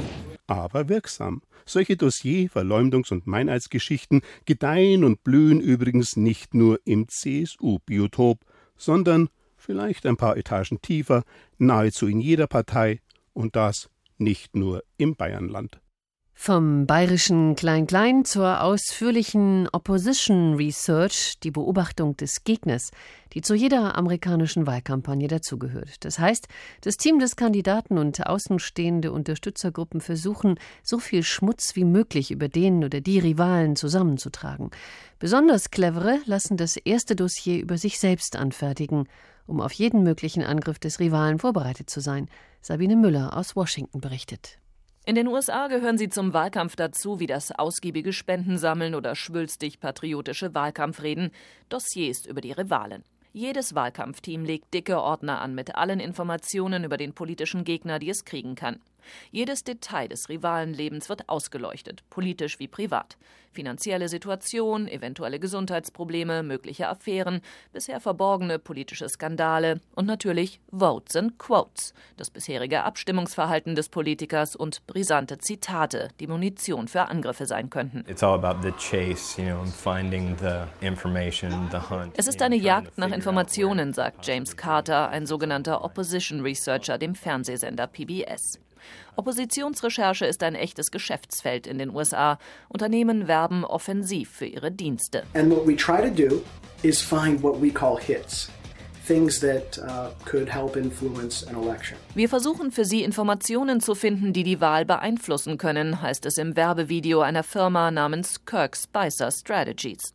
Aber wirksam. Solche Dossier-, Verleumdungs- und Meineidsgeschichten gedeihen und blühen übrigens nicht nur im CSU-Biotop, sondern vielleicht ein paar Etagen tiefer, nahezu in jeder Partei und das nicht nur im Bayernland. Vom bayerischen Klein-Klein zur ausführlichen Opposition Research, die Beobachtung des Gegners, die zu jeder amerikanischen Wahlkampagne dazugehört. Das heißt, das Team des Kandidaten und außenstehende Unterstützergruppen versuchen, so viel Schmutz wie möglich über den oder die Rivalen zusammenzutragen. Besonders clevere lassen das erste Dossier über sich selbst anfertigen, um auf jeden möglichen Angriff des Rivalen vorbereitet zu sein. Sabine Müller aus Washington berichtet. In den USA gehören sie zum Wahlkampf dazu, wie das ausgiebige Spendensammeln oder schwülstig patriotische Wahlkampfreden, Dossiers über die Rivalen. Jedes Wahlkampfteam legt dicke Ordner an mit allen Informationen über den politischen Gegner, die es kriegen kann. Jedes Detail des Rivalenlebens wird ausgeleuchtet, politisch wie privat. Finanzielle Situation, eventuelle Gesundheitsprobleme, mögliche Affären, bisher verborgene politische Skandale und natürlich Votes and Quotes, das bisherige Abstimmungsverhalten des Politikers und brisante Zitate, die Munition für Angriffe sein könnten. Es ist eine Jagd nach Informationen, sagt James Carter, ein sogenannter Opposition Researcher dem Fernsehsender PBS. Oppositionsrecherche ist ein echtes Geschäftsfeld in den USA. Unternehmen werben offensiv für ihre Dienste. And what we try to do is find what we call hits. Uh, Wir versuchen für Sie Informationen zu finden, die die Wahl beeinflussen können, heißt es im Werbevideo einer Firma namens Kirk Spicer Strategies.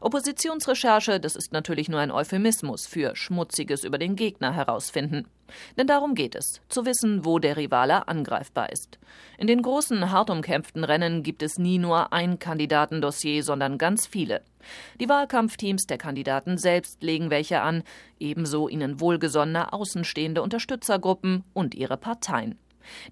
Oppositionsrecherche, das ist natürlich nur ein Euphemismus für Schmutziges über den Gegner herausfinden. Denn darum geht es, zu wissen, wo der Rivale angreifbar ist. In den großen, hart umkämpften Rennen gibt es nie nur ein Kandidatendossier, sondern ganz viele. Die Wahlkampfteams der Kandidaten selbst legen welche an, ebenso ihnen wohlgesonnene außenstehende Unterstützergruppen und ihre Parteien.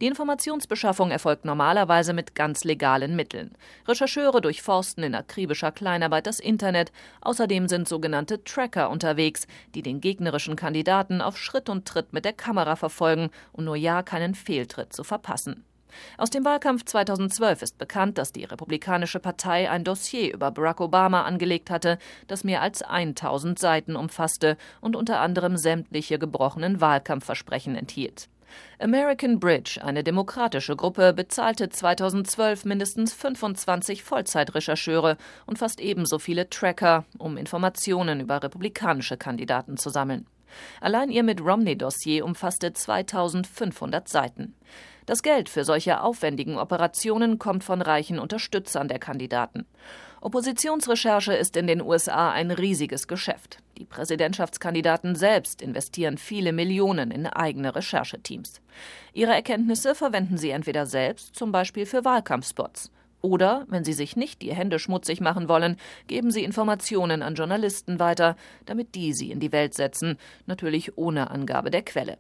Die Informationsbeschaffung erfolgt normalerweise mit ganz legalen Mitteln. Rechercheure durchforsten in akribischer Kleinarbeit das Internet. Außerdem sind sogenannte Tracker unterwegs, die den gegnerischen Kandidaten auf Schritt und Tritt mit der Kamera verfolgen, um nur ja keinen Fehltritt zu verpassen. Aus dem Wahlkampf 2012 ist bekannt, dass die Republikanische Partei ein Dossier über Barack Obama angelegt hatte, das mehr als 1000 Seiten umfasste und unter anderem sämtliche gebrochenen Wahlkampfversprechen enthielt. American Bridge, eine demokratische Gruppe, bezahlte 2012 mindestens 25 Vollzeitrechercheure und fast ebenso viele Tracker, um Informationen über republikanische Kandidaten zu sammeln. Allein ihr Mitt Romney-Dossier umfasste 2500 Seiten. Das Geld für solche aufwendigen Operationen kommt von reichen Unterstützern der Kandidaten. Oppositionsrecherche ist in den USA ein riesiges Geschäft. Die Präsidentschaftskandidaten selbst investieren viele Millionen in eigene Rechercheteams. Ihre Erkenntnisse verwenden sie entweder selbst, zum Beispiel für Wahlkampfspots, oder, wenn sie sich nicht die Hände schmutzig machen wollen, geben sie Informationen an Journalisten weiter, damit die sie in die Welt setzen, natürlich ohne Angabe der Quelle.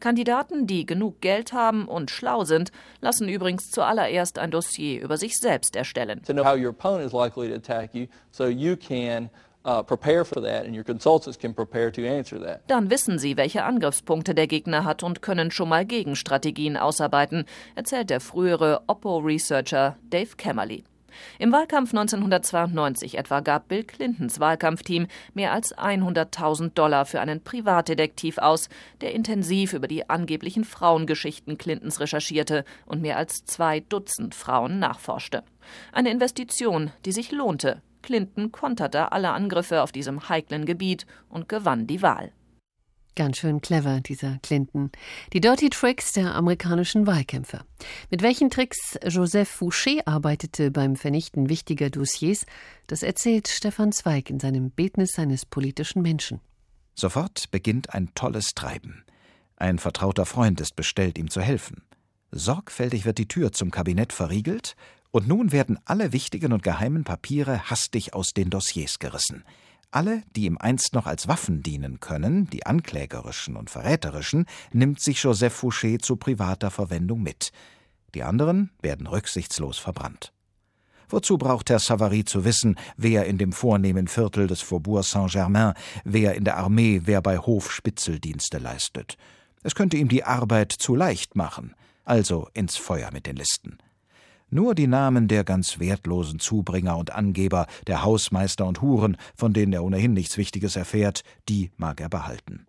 Kandidaten, die genug Geld haben und schlau sind, lassen übrigens zuallererst ein Dossier über sich selbst erstellen. To know how your opponent is likely to attack you, so you can Dann wissen sie, welche Angriffspunkte der Gegner hat und können schon mal Gegenstrategien ausarbeiten, erzählt der frühere Oppo-Researcher Dave Camerly. Im Wahlkampf 1992 etwa gab Bill Clintons Wahlkampfteam mehr als 100.000 Dollar für einen Privatdetektiv aus, der intensiv über die angeblichen Frauengeschichten Clintons recherchierte und mehr als zwei Dutzend Frauen nachforschte. Eine Investition, die sich lohnte, Clinton konterte alle Angriffe auf diesem heiklen Gebiet und gewann die Wahl. Ganz schön clever, dieser Clinton. Die Dirty Tricks der amerikanischen Wahlkämpfer. Mit welchen Tricks Joseph Fouché arbeitete beim Vernichten wichtiger Dossiers, das erzählt Stefan Zweig in seinem Bildnis eines politischen Menschen. Sofort beginnt ein tolles Treiben. Ein vertrauter Freund ist bestellt, ihm zu helfen. Sorgfältig wird die Tür zum Kabinett verriegelt, und nun werden alle wichtigen und geheimen Papiere hastig aus den Dossiers gerissen. Alle, die ihm einst noch als Waffen dienen können, die anklägerischen und verräterischen, nimmt sich Joseph Fouché zu privater Verwendung mit. Die anderen werden rücksichtslos verbrannt. Wozu braucht Herr Savary zu wissen, wer in dem vornehmen Viertel des Faubourg Saint-Germain, wer in der Armee, wer bei Hof Spitzeldienste leistet? Es könnte ihm die Arbeit zu leicht machen. Also ins Feuer mit den Listen. Nur die Namen der ganz wertlosen Zubringer und Angeber, der Hausmeister und Huren, von denen er ohnehin nichts Wichtiges erfährt, die mag er behalten.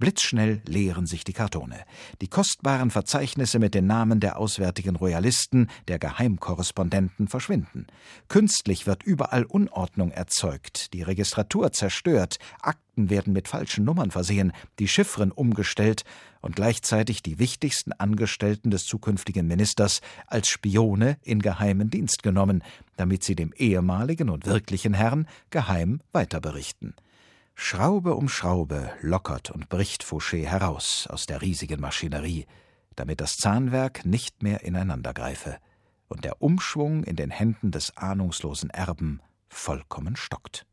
Blitzschnell leeren sich die Kartone. Die kostbaren Verzeichnisse mit den Namen der auswärtigen Royalisten, der Geheimkorrespondenten verschwinden. Künstlich wird überall Unordnung erzeugt, die Registratur zerstört, Akten werden mit falschen Nummern versehen, die Chiffren umgestellt und gleichzeitig die wichtigsten Angestellten des zukünftigen Ministers als Spione in geheimen Dienst genommen, damit sie dem ehemaligen und wirklichen Herrn geheim weiterberichten. Schraube um Schraube lockert und bricht Fouché heraus aus der riesigen Maschinerie, damit das Zahnwerk nicht mehr ineinandergreife und der Umschwung in den Händen des ahnungslosen Erben vollkommen stockt.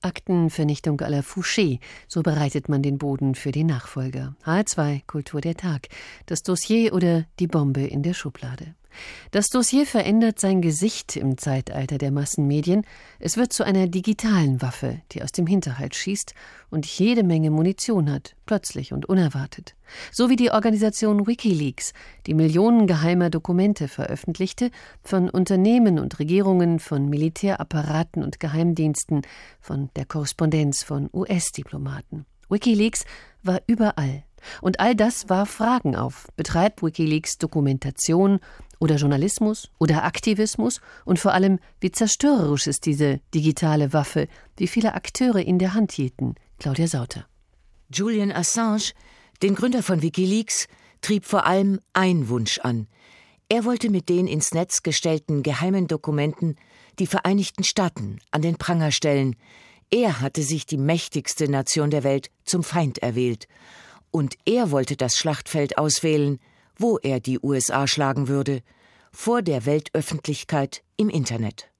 Aktenvernichtung à la Fouché, so bereitet man den Boden für die Nachfolger. H2 Kultur der Tag, das Dossier oder die Bombe in der Schublade. Das Dossier verändert sein Gesicht im Zeitalter der Massenmedien. Es wird zu einer digitalen Waffe, die aus dem Hinterhalt schießt und jede Menge Munition hat, plötzlich und unerwartet. So wie die Organisation Wikileaks, die Millionen geheimer Dokumente veröffentlichte, von Unternehmen und Regierungen, von Militärapparaten und Geheimdiensten, von der Korrespondenz von US-Diplomaten. Wikileaks war überall. Und all das warf Fragen auf. Betreibt Wikileaks Dokumentation oder Journalismus oder Aktivismus und vor allem, wie zerstörerisch ist diese digitale Waffe, wie viele Akteure in der Hand hielten. Claudia Sauter. Julian Assange, den Gründer von Wikileaks, trieb vor allem ein Wunsch an. Er wollte mit den ins Netz gestellten geheimen Dokumenten die Vereinigten Staaten an den Pranger stellen. Er hatte sich die mächtigste Nation der Welt zum Feind erwählt. Und er wollte das Schlachtfeld auswählen, wo er die USA schlagen würde, vor der Weltöffentlichkeit im Internet.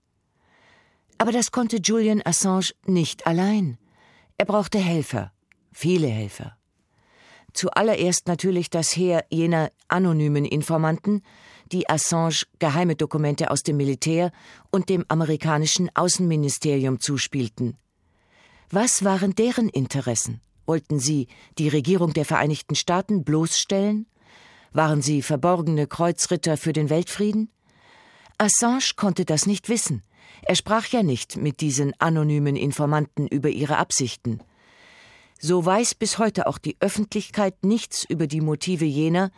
Aber das konnte Julian Assange nicht allein. Er brauchte Helfer, viele Helfer. Zuallererst natürlich das Heer jener anonymen Informanten, die Assange geheime Dokumente aus dem Militär und dem amerikanischen Außenministerium zuspielten. Was waren deren Interessen? Wollten sie die Regierung der Vereinigten Staaten bloßstellen waren sie verborgene Kreuzritter für den Weltfrieden? Assange konnte das nicht wissen. Er sprach ja nicht mit diesen anonymen Informanten über ihre Absichten. So weiß bis heute auch die Öffentlichkeit nichts über die Motive jener,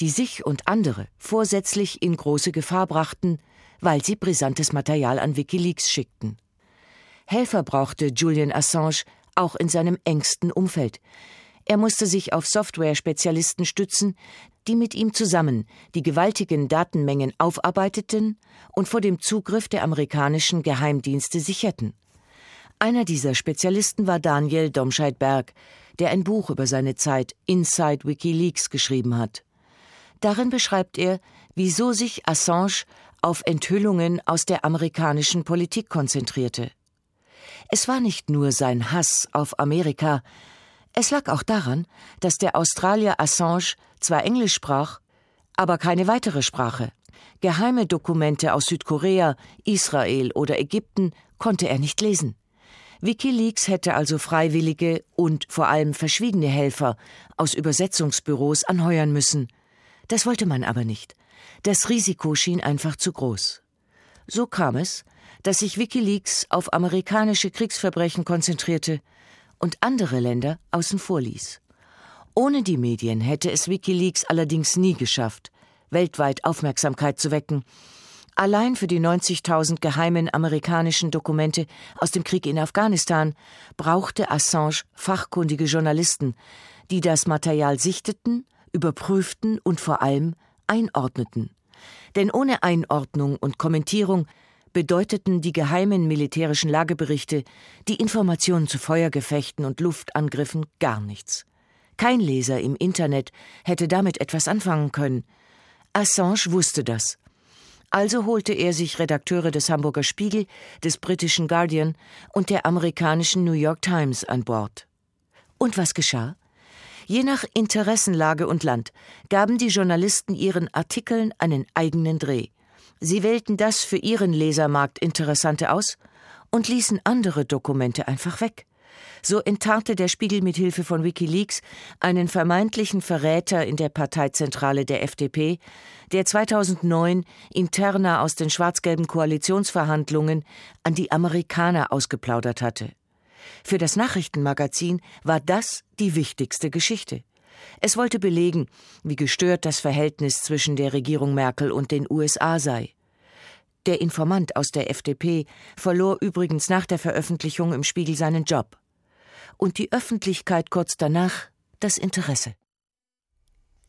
die sich und andere vorsätzlich in große Gefahr brachten, weil sie brisantes Material an Wikileaks schickten. Helfer brauchte Julian Assange auch in seinem engsten Umfeld. Er musste sich auf Software-Spezialisten stützen, die mit ihm zusammen die gewaltigen Datenmengen aufarbeiteten und vor dem Zugriff der amerikanischen Geheimdienste sicherten. Einer dieser Spezialisten war Daniel Domscheit-Berg, der ein Buch über seine Zeit Inside WikiLeaks geschrieben hat. Darin beschreibt er, wieso sich Assange auf Enthüllungen aus der amerikanischen Politik konzentrierte. Es war nicht nur sein Hass auf Amerika, es lag auch daran, dass der Australier Assange zwar Englisch sprach, aber keine weitere Sprache. Geheime Dokumente aus Südkorea, Israel oder Ägypten konnte er nicht lesen. Wikileaks hätte also freiwillige und vor allem verschwiegene Helfer aus Übersetzungsbüros anheuern müssen. Das wollte man aber nicht. Das Risiko schien einfach zu groß. So kam es, dass sich Wikileaks auf amerikanische Kriegsverbrechen konzentrierte und andere Länder außen vor ließ. Ohne die Medien hätte es Wikileaks allerdings nie geschafft, weltweit Aufmerksamkeit zu wecken. Allein für die 90.000 geheimen amerikanischen Dokumente aus dem Krieg in Afghanistan brauchte Assange fachkundige Journalisten, die das Material sichteten, überprüften und vor allem einordneten. Denn ohne Einordnung und Kommentierung bedeuteten die geheimen militärischen Lageberichte, die Informationen zu Feuergefechten und Luftangriffen gar nichts. Kein Leser im Internet hätte damit etwas anfangen können. Assange wusste das. Also holte er sich Redakteure des Hamburger Spiegel, des britischen Guardian und der amerikanischen New York Times an Bord. Und was geschah? Je nach Interessenlage und Land gaben die Journalisten ihren Artikeln einen eigenen Dreh. Sie wählten das für ihren Lesermarkt Interessante aus und ließen andere Dokumente einfach weg. So enttarnte der Spiegel mit Hilfe von Wikileaks einen vermeintlichen Verräter in der Parteizentrale der FDP, der 2009 interner aus den schwarz-gelben Koalitionsverhandlungen an die Amerikaner ausgeplaudert hatte. Für das Nachrichtenmagazin war das die wichtigste Geschichte. Es wollte belegen, wie gestört das Verhältnis zwischen der Regierung Merkel und den USA sei. Der Informant aus der FDP verlor übrigens nach der Veröffentlichung im Spiegel seinen Job. Und die Öffentlichkeit kurz danach das Interesse.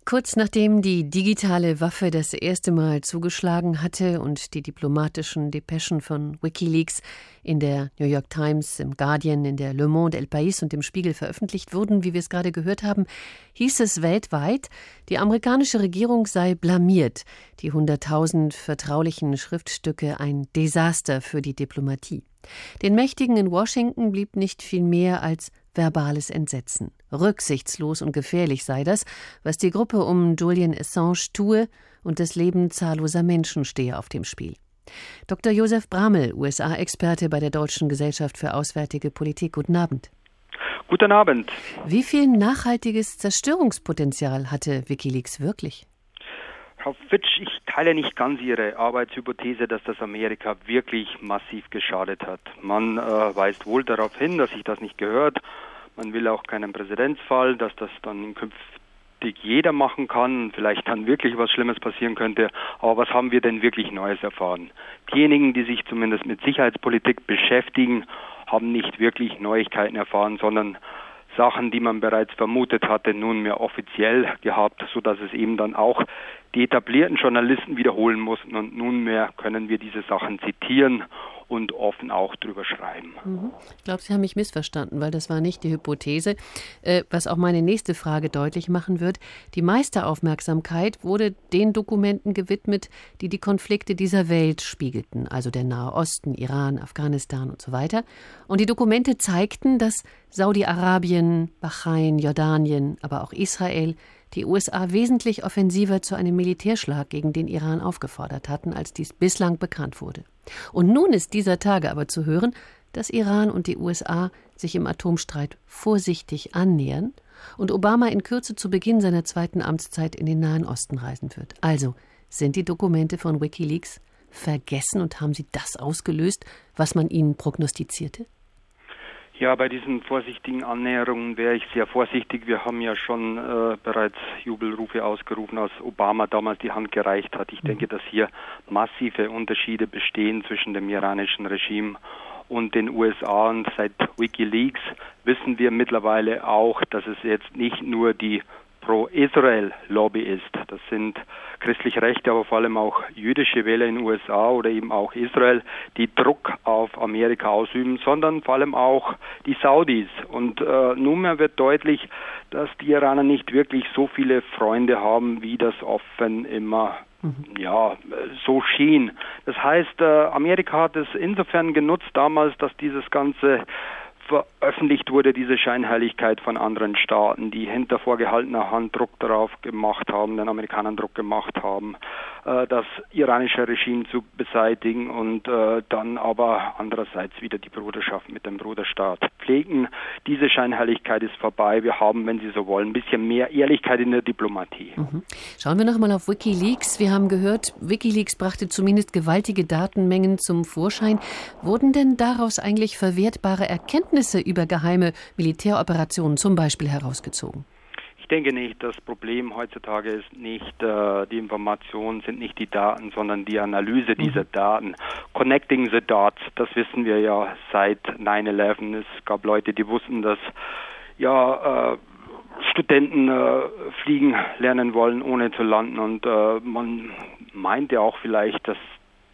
Kurz nachdem die digitale Waffe das erste Mal zugeschlagen hatte und die diplomatischen Depeschen von Wikileaks in der New York Times, im Guardian, in der Le Monde, El País und im Spiegel veröffentlicht wurden, wie wir es gerade gehört haben, hieß es weltweit, die amerikanische Regierung sei blamiert, die hunderttausend vertraulichen Schriftstücke ein Desaster für die Diplomatie. Den Mächtigen in Washington blieb nicht viel mehr als verbales Entsetzen. Rücksichtslos und gefährlich sei das, was die Gruppe um Julian Assange tue, und das Leben zahlloser Menschen stehe auf dem Spiel. Dr. Josef Bramel, USA-Experte bei der Deutschen Gesellschaft für Auswärtige Politik. Guten Abend. Guten Abend. Wie viel nachhaltiges Zerstörungspotenzial hatte Wikileaks wirklich? Frau Fitsch, ich teile nicht ganz Ihre Arbeitshypothese, dass das Amerika wirklich massiv geschadet hat. Man äh, weist wohl darauf hin, dass sich das nicht gehört. Man will auch keinen Präzedenzfall, dass das dann künftig jeder machen kann, vielleicht dann wirklich was Schlimmes passieren könnte. Aber was haben wir denn wirklich Neues erfahren? Diejenigen, die sich zumindest mit Sicherheitspolitik beschäftigen, haben nicht wirklich Neuigkeiten erfahren, sondern Sachen, die man bereits vermutet hatte, nunmehr offiziell gehabt, sodass es eben dann auch die etablierten Journalisten wiederholen mussten. Und nunmehr können wir diese Sachen zitieren und offen auch drüber schreiben. Mhm. Ich glaube, Sie haben mich missverstanden, weil das war nicht die Hypothese. Äh, was auch meine nächste Frage deutlich machen wird. Die meiste Aufmerksamkeit wurde den Dokumenten gewidmet, die die Konflikte dieser Welt spiegelten, also der Nahe Osten, Iran, Afghanistan und so weiter. Und die Dokumente zeigten, dass Saudi-Arabien, Bahrain, Jordanien, aber auch Israel die USA wesentlich offensiver zu einem Militärschlag gegen den Iran aufgefordert hatten, als dies bislang bekannt wurde. Und nun ist dieser Tage aber zu hören, dass Iran und die USA sich im Atomstreit vorsichtig annähern und Obama in Kürze zu Beginn seiner zweiten Amtszeit in den Nahen Osten reisen wird. Also sind die Dokumente von Wikileaks vergessen und haben sie das ausgelöst, was man ihnen prognostizierte? Ja, bei diesen vorsichtigen Annäherungen wäre ich sehr vorsichtig. Wir haben ja schon äh, bereits Jubelrufe ausgerufen, als Obama damals die Hand gereicht hat. Ich mhm. denke, dass hier massive Unterschiede bestehen zwischen dem iranischen Regime und den USA. Und seit Wikileaks wissen wir mittlerweile auch, dass es jetzt nicht nur die Pro-Israel-Lobby ist. Das sind christliche Rechte, aber vor allem auch jüdische Wähler in den USA oder eben auch Israel, die Druck auf Amerika ausüben, sondern vor allem auch die Saudis. Und äh, nunmehr wird deutlich, dass die Iraner nicht wirklich so viele Freunde haben, wie das offen immer mhm. ja, so schien. Das heißt, äh, Amerika hat es insofern genutzt damals, dass dieses ganze veröffentlicht wurde diese Scheinheiligkeit von anderen Staaten, die hinter vorgehaltener Hand Druck darauf gemacht haben, den Amerikanern Druck gemacht haben, äh, das iranische Regime zu beseitigen und äh, dann aber andererseits wieder die Bruderschaft mit dem Bruderstaat pflegen. Diese Scheinheiligkeit ist vorbei. Wir haben, wenn Sie so wollen, ein bisschen mehr Ehrlichkeit in der Diplomatie. Mhm. Schauen wir nochmal auf Wikileaks. Wir haben gehört, Wikileaks brachte zumindest gewaltige Datenmengen zum Vorschein. Wurden denn daraus eigentlich verwertbare Erkenntnisse Erkenntnisse über geheime Militäroperationen zum Beispiel herausgezogen? Ich denke nicht, das Problem heutzutage ist nicht äh, die Informationen, sind nicht die Daten, sondern die Analyse dieser mhm. Daten. Connecting the dots, das wissen wir ja seit 9-11. Es gab Leute, die wussten, dass ja äh, Studenten äh, fliegen lernen wollen, ohne zu landen. Und äh, man meinte auch vielleicht, dass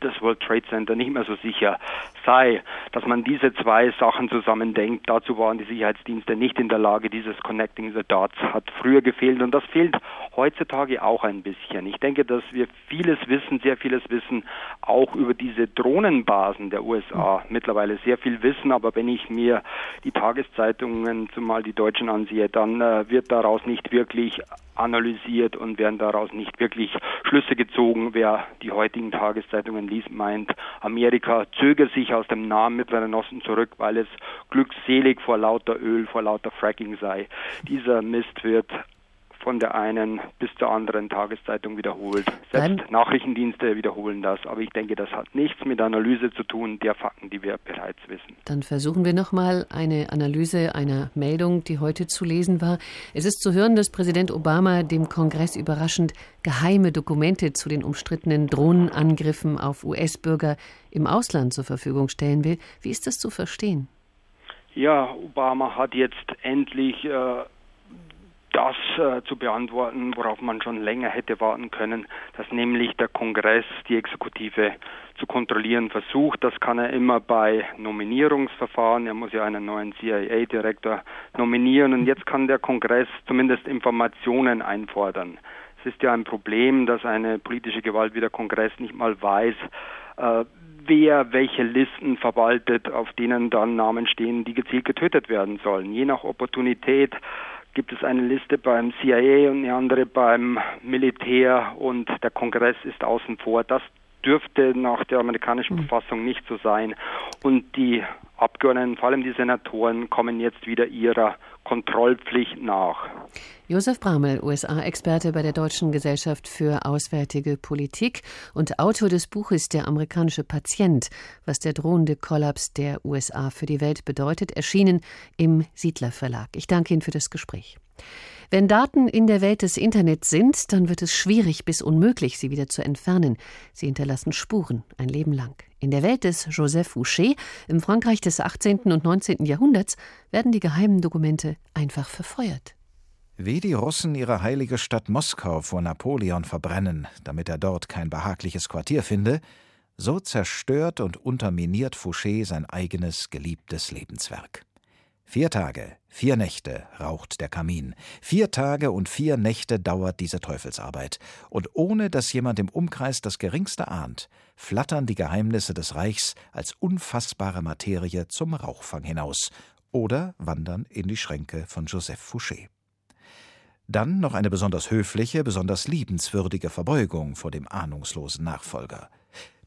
das World Trade Center nicht mehr so sicher sei, dass man diese zwei Sachen zusammendenkt. Dazu waren die Sicherheitsdienste nicht in der Lage. Dieses Connecting the Dots hat früher gefehlt und das fehlt heutzutage auch ein bisschen. Ich denke, dass wir vieles wissen, sehr vieles wissen, auch über diese Drohnenbasen der USA. Mittlerweile sehr viel wissen, aber wenn ich mir die Tageszeitungen, zumal die Deutschen ansehe, dann äh, wird daraus nicht wirklich analysiert und werden daraus nicht wirklich Schlüsse gezogen. Wer die heutigen Tageszeitungen liest, meint, Amerika zögert sich aus dem Namen Mittleren Osten zurück, weil es glückselig vor lauter Öl, vor lauter Fracking sei. Dieser Mist wird von der einen bis zur anderen Tageszeitung wiederholt. Selbst Nein. Nachrichtendienste wiederholen das, aber ich denke, das hat nichts mit Analyse zu tun der Fakten, die wir bereits wissen. Dann versuchen wir nochmal eine Analyse einer Meldung, die heute zu lesen war. Es ist zu hören, dass Präsident Obama dem Kongress überraschend geheime Dokumente zu den umstrittenen Drohnenangriffen auf US-Bürger im Ausland zur Verfügung stellen will. Wie ist das zu verstehen? Ja, Obama hat jetzt endlich äh, das äh, zu beantworten, worauf man schon länger hätte warten können, dass nämlich der Kongress die Exekutive zu kontrollieren versucht. Das kann er immer bei Nominierungsverfahren. Er muss ja einen neuen CIA-Direktor nominieren und jetzt kann der Kongress zumindest Informationen einfordern. Es ist ja ein Problem, dass eine politische Gewalt wie der Kongress nicht mal weiß, äh, wer welche Listen verwaltet, auf denen dann Namen stehen, die gezielt getötet werden sollen. Je nach Opportunität gibt es eine Liste beim CIA und eine andere beim Militär und der Kongress ist außen vor. Das dürfte nach der amerikanischen mhm. Verfassung nicht so sein. Und die Abgeordneten, vor allem die Senatoren, kommen jetzt wieder ihrer Kontrollpflicht nach. Josef Bramel, USA-Experte bei der Deutschen Gesellschaft für Auswärtige Politik und Autor des Buches Der amerikanische Patient, was der drohende Kollaps der USA für die Welt bedeutet, erschienen im Siedler Verlag. Ich danke Ihnen für das Gespräch. Wenn Daten in der Welt des Internets sind, dann wird es schwierig bis unmöglich, sie wieder zu entfernen. Sie hinterlassen Spuren ein Leben lang. In der Welt des Joseph Fouché, im Frankreich des 18. und 19. Jahrhunderts, werden die geheimen Dokumente einfach verfeuert. Wie die Russen ihre heilige Stadt Moskau vor Napoleon verbrennen, damit er dort kein behagliches Quartier finde, so zerstört und unterminiert Fouché sein eigenes geliebtes Lebenswerk. Vier Tage, vier Nächte raucht der Kamin. Vier Tage und vier Nächte dauert diese Teufelsarbeit. Und ohne dass jemand im Umkreis das Geringste ahnt, flattern die Geheimnisse des Reichs als unfassbare Materie zum Rauchfang hinaus oder wandern in die Schränke von Joseph Fouché. Dann noch eine besonders höfliche, besonders liebenswürdige Verbeugung vor dem ahnungslosen Nachfolger.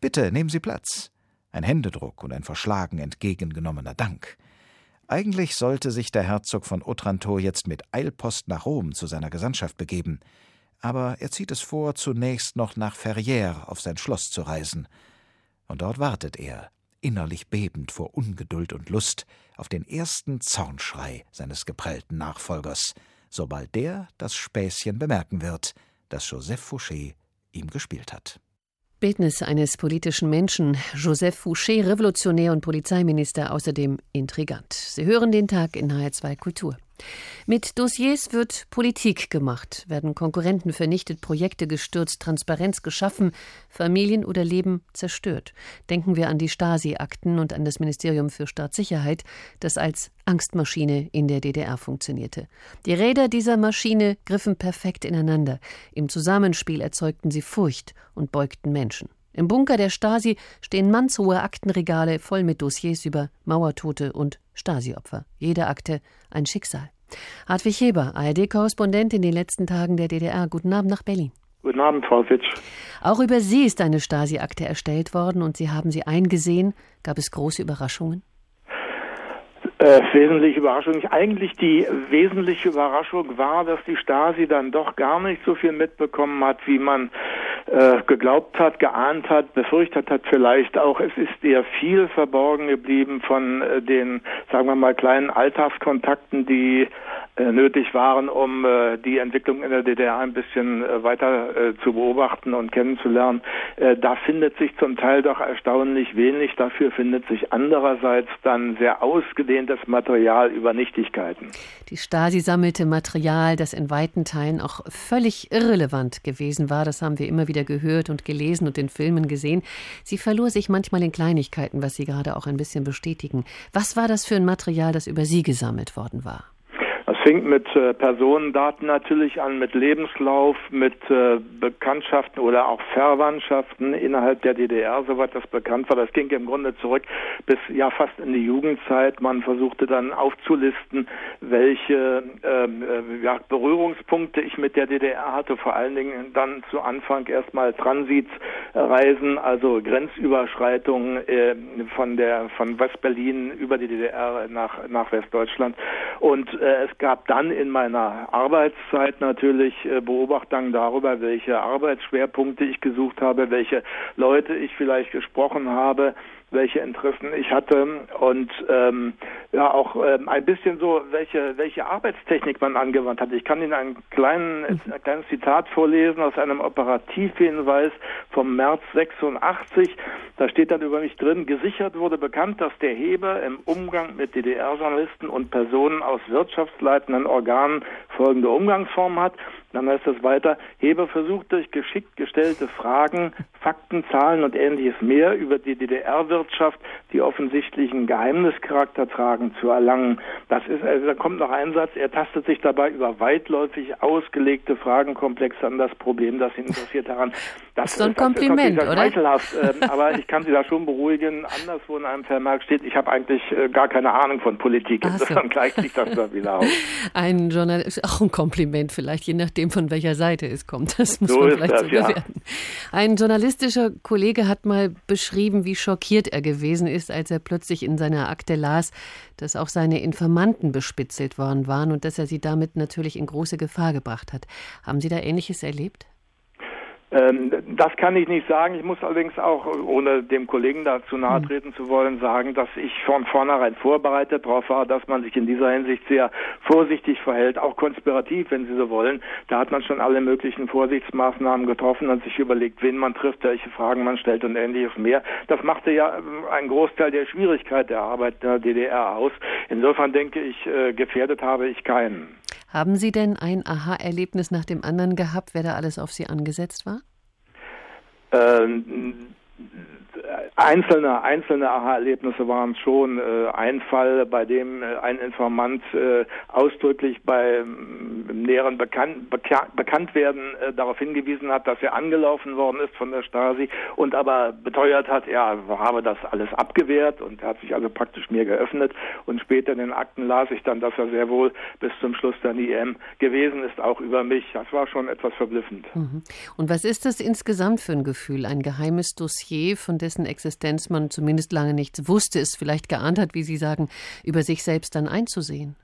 Bitte nehmen Sie Platz. Ein Händedruck und ein verschlagen entgegengenommener Dank. Eigentlich sollte sich der Herzog von Otranto jetzt mit Eilpost nach Rom zu seiner Gesandtschaft begeben, aber er zieht es vor, zunächst noch nach Ferrières auf sein Schloss zu reisen. Und dort wartet er, innerlich bebend vor Ungeduld und Lust, auf den ersten Zornschrei seines geprellten Nachfolgers, sobald der das Späßchen bemerken wird, das Joseph Fouché ihm gespielt hat. Bildnis eines politischen Menschen, Joseph Fouché, Revolutionär und Polizeiminister, außerdem intrigant. Sie hören den Tag in HR2 Kultur. Mit Dossiers wird Politik gemacht, werden Konkurrenten vernichtet, Projekte gestürzt, Transparenz geschaffen, Familien oder Leben zerstört. Denken wir an die Stasi-Akten und an das Ministerium für Staatssicherheit, das als Angstmaschine in der DDR funktionierte. Die Räder dieser Maschine griffen perfekt ineinander. Im Zusammenspiel erzeugten sie Furcht und beugten Menschen. Im Bunker der Stasi stehen mannshohe Aktenregale voll mit Dossiers über Mauertote und Stasi-Opfer. Jede Akte ein Schicksal. Hartwig Heber, ARD-Korrespondent in den letzten Tagen der DDR. Guten Abend nach Berlin. Guten Abend, Frau Fitsch. Auch über Sie ist eine Stasi-Akte erstellt worden und Sie haben sie eingesehen. Gab es große Überraschungen? Äh, wesentliche Überraschung. Eigentlich die wesentliche Überraschung war, dass die Stasi dann doch gar nicht so viel mitbekommen hat, wie man äh, geglaubt hat, geahnt hat, befürchtet hat vielleicht auch. Es ist eher viel verborgen geblieben von äh, den, sagen wir mal, kleinen Alltagskontakten, die äh, nötig waren, um äh, die Entwicklung in der DDR ein bisschen äh, weiter zu beobachten und kennenzulernen. Da findet sich zum Teil doch erstaunlich wenig. Dafür findet sich andererseits dann sehr ausgedehntes Material über Nichtigkeiten. Die Stasi sammelte Material, das in weiten Teilen auch völlig irrelevant gewesen war. Das haben wir immer wieder gehört und gelesen und in Filmen gesehen. Sie verlor sich manchmal in Kleinigkeiten, was Sie gerade auch ein bisschen bestätigen. Was war das für ein Material, das über Sie gesammelt worden war? Fängt mit äh, Personendaten natürlich an, mit Lebenslauf, mit äh, Bekanntschaften oder auch Verwandtschaften innerhalb der DDR, soweit das bekannt war. Das ging im Grunde zurück bis ja fast in die Jugendzeit. Man versuchte dann aufzulisten, welche ähm, äh, ja, Berührungspunkte ich mit der DDR hatte, vor allen Dingen dann zu Anfang erstmal Transitreisen, also Grenzüberschreitungen äh, von der von Westberlin über die DDR nach nach Westdeutschland und äh, es gab gab dann in meiner Arbeitszeit natürlich äh, Beobachtungen darüber, welche Arbeitsschwerpunkte ich gesucht habe, welche Leute ich vielleicht gesprochen habe, welche Interessen ich hatte und ähm, ja auch ähm, ein bisschen so, welche, welche Arbeitstechnik man angewandt hat. Ich kann Ihnen einen kleinen, ein kleines Zitat vorlesen aus einem Operativhinweis vom März 86. Da steht dann über mich drin, gesichert wurde bekannt, dass der Heber im Umgang mit DDR-Journalisten und Personen aus wirtschaftsleitenden Organen folgende Umgangsform hat. Dann heißt es weiter, Heber versucht durch geschickt gestellte Fragen, Fakten, Zahlen und ähnliches mehr über die DDR-Wirtschaft, die offensichtlichen Geheimnischarakter tragen, zu erlangen. Das ist, also da kommt noch ein Satz, er tastet sich dabei über weitläufig ausgelegte Fragenkomplexe an das Problem, das ihn interessiert daran. Das ist so ein das Kompliment, ist oder? Äh, aber ich kann Sie da schon beruhigen. Anderswo in einem Vermerk steht, ich habe eigentlich äh, gar keine Ahnung von Politik. Insofern so. gleicht sich das da wieder aus. Ein Journalist, auch ein Kompliment vielleicht, je nachdem, von welcher Seite es kommt. Das muss so man vielleicht das, so bewerten. Ja. Ein journalistischer Kollege hat mal beschrieben, wie schockiert er gewesen ist, als er plötzlich in seiner Akte las, dass auch seine Informanten bespitzelt worden waren und dass er sie damit natürlich in große Gefahr gebracht hat. Haben Sie da Ähnliches erlebt? Ähm, das kann ich nicht sagen. Ich muss allerdings auch, ohne dem Kollegen dazu nahe hm. treten zu wollen, sagen, dass ich von vornherein vorbereitet darauf war, dass man sich in dieser Hinsicht sehr vorsichtig verhält, auch konspirativ, wenn Sie so wollen. Da hat man schon alle möglichen Vorsichtsmaßnahmen getroffen und sich überlegt, wen man trifft, welche Fragen man stellt und ähnliches mehr. Das machte ja äh, einen Großteil der Schwierigkeit der Arbeit der DDR aus. Insofern denke ich, äh, gefährdet habe ich keinen. Haben Sie denn ein Aha-Erlebnis nach dem anderen gehabt, wer da alles auf Sie angesetzt war? Ähm, einzelne, einzelne Aha-Erlebnisse waren schon äh, ein Fall, bei dem äh, ein Informant äh, ausdrücklich bei ähm, näheren Bekan Beka Bekanntwerden äh, darauf hingewiesen hat, dass er angelaufen worden ist von der Stasi und aber beteuert hat, er habe das alles abgewehrt und hat sich also praktisch mir geöffnet und später in den Akten las ich dann, dass er sehr wohl bis zum Schluss der IM gewesen ist, auch über mich. Das war schon etwas verblüffend. Mhm. Und was ist das insgesamt für ein Gefühl? Ein geheimes Dossier, von dessen Existenz man zumindest lange nichts wusste, es vielleicht geahnt hat, wie Sie sagen, über sich selbst dann einzusehen?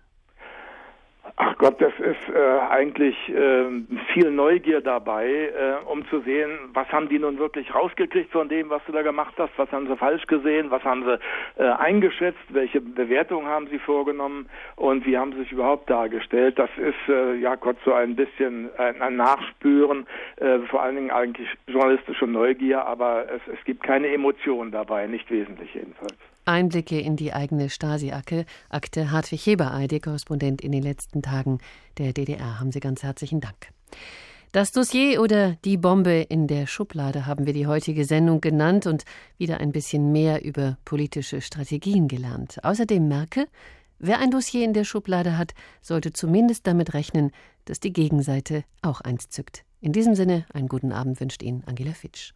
Ach Gott, das ist äh, eigentlich äh, viel Neugier dabei, äh, um zu sehen, was haben die nun wirklich rausgekriegt von dem, was du da gemacht hast, was haben sie falsch gesehen, was haben sie äh, eingeschätzt, welche Bewertungen haben sie vorgenommen und wie haben sie sich überhaupt dargestellt. Das ist, äh, ja Gott, so ein bisschen ein, ein Nachspüren, äh, vor allen Dingen eigentlich journalistische Neugier, aber es, es gibt keine Emotionen dabei, nicht wesentlich jedenfalls. Einblicke in die eigene Stasi-Akte. Akte Hartwig Heber, ARD-Korrespondent in den letzten Tagen der DDR. Haben Sie ganz herzlichen Dank. Das Dossier oder die Bombe in der Schublade haben wir die heutige Sendung genannt und wieder ein bisschen mehr über politische Strategien gelernt. Außerdem merke, wer ein Dossier in der Schublade hat, sollte zumindest damit rechnen, dass die Gegenseite auch eins zückt. In diesem Sinne, einen guten Abend wünscht Ihnen Angela Fitsch.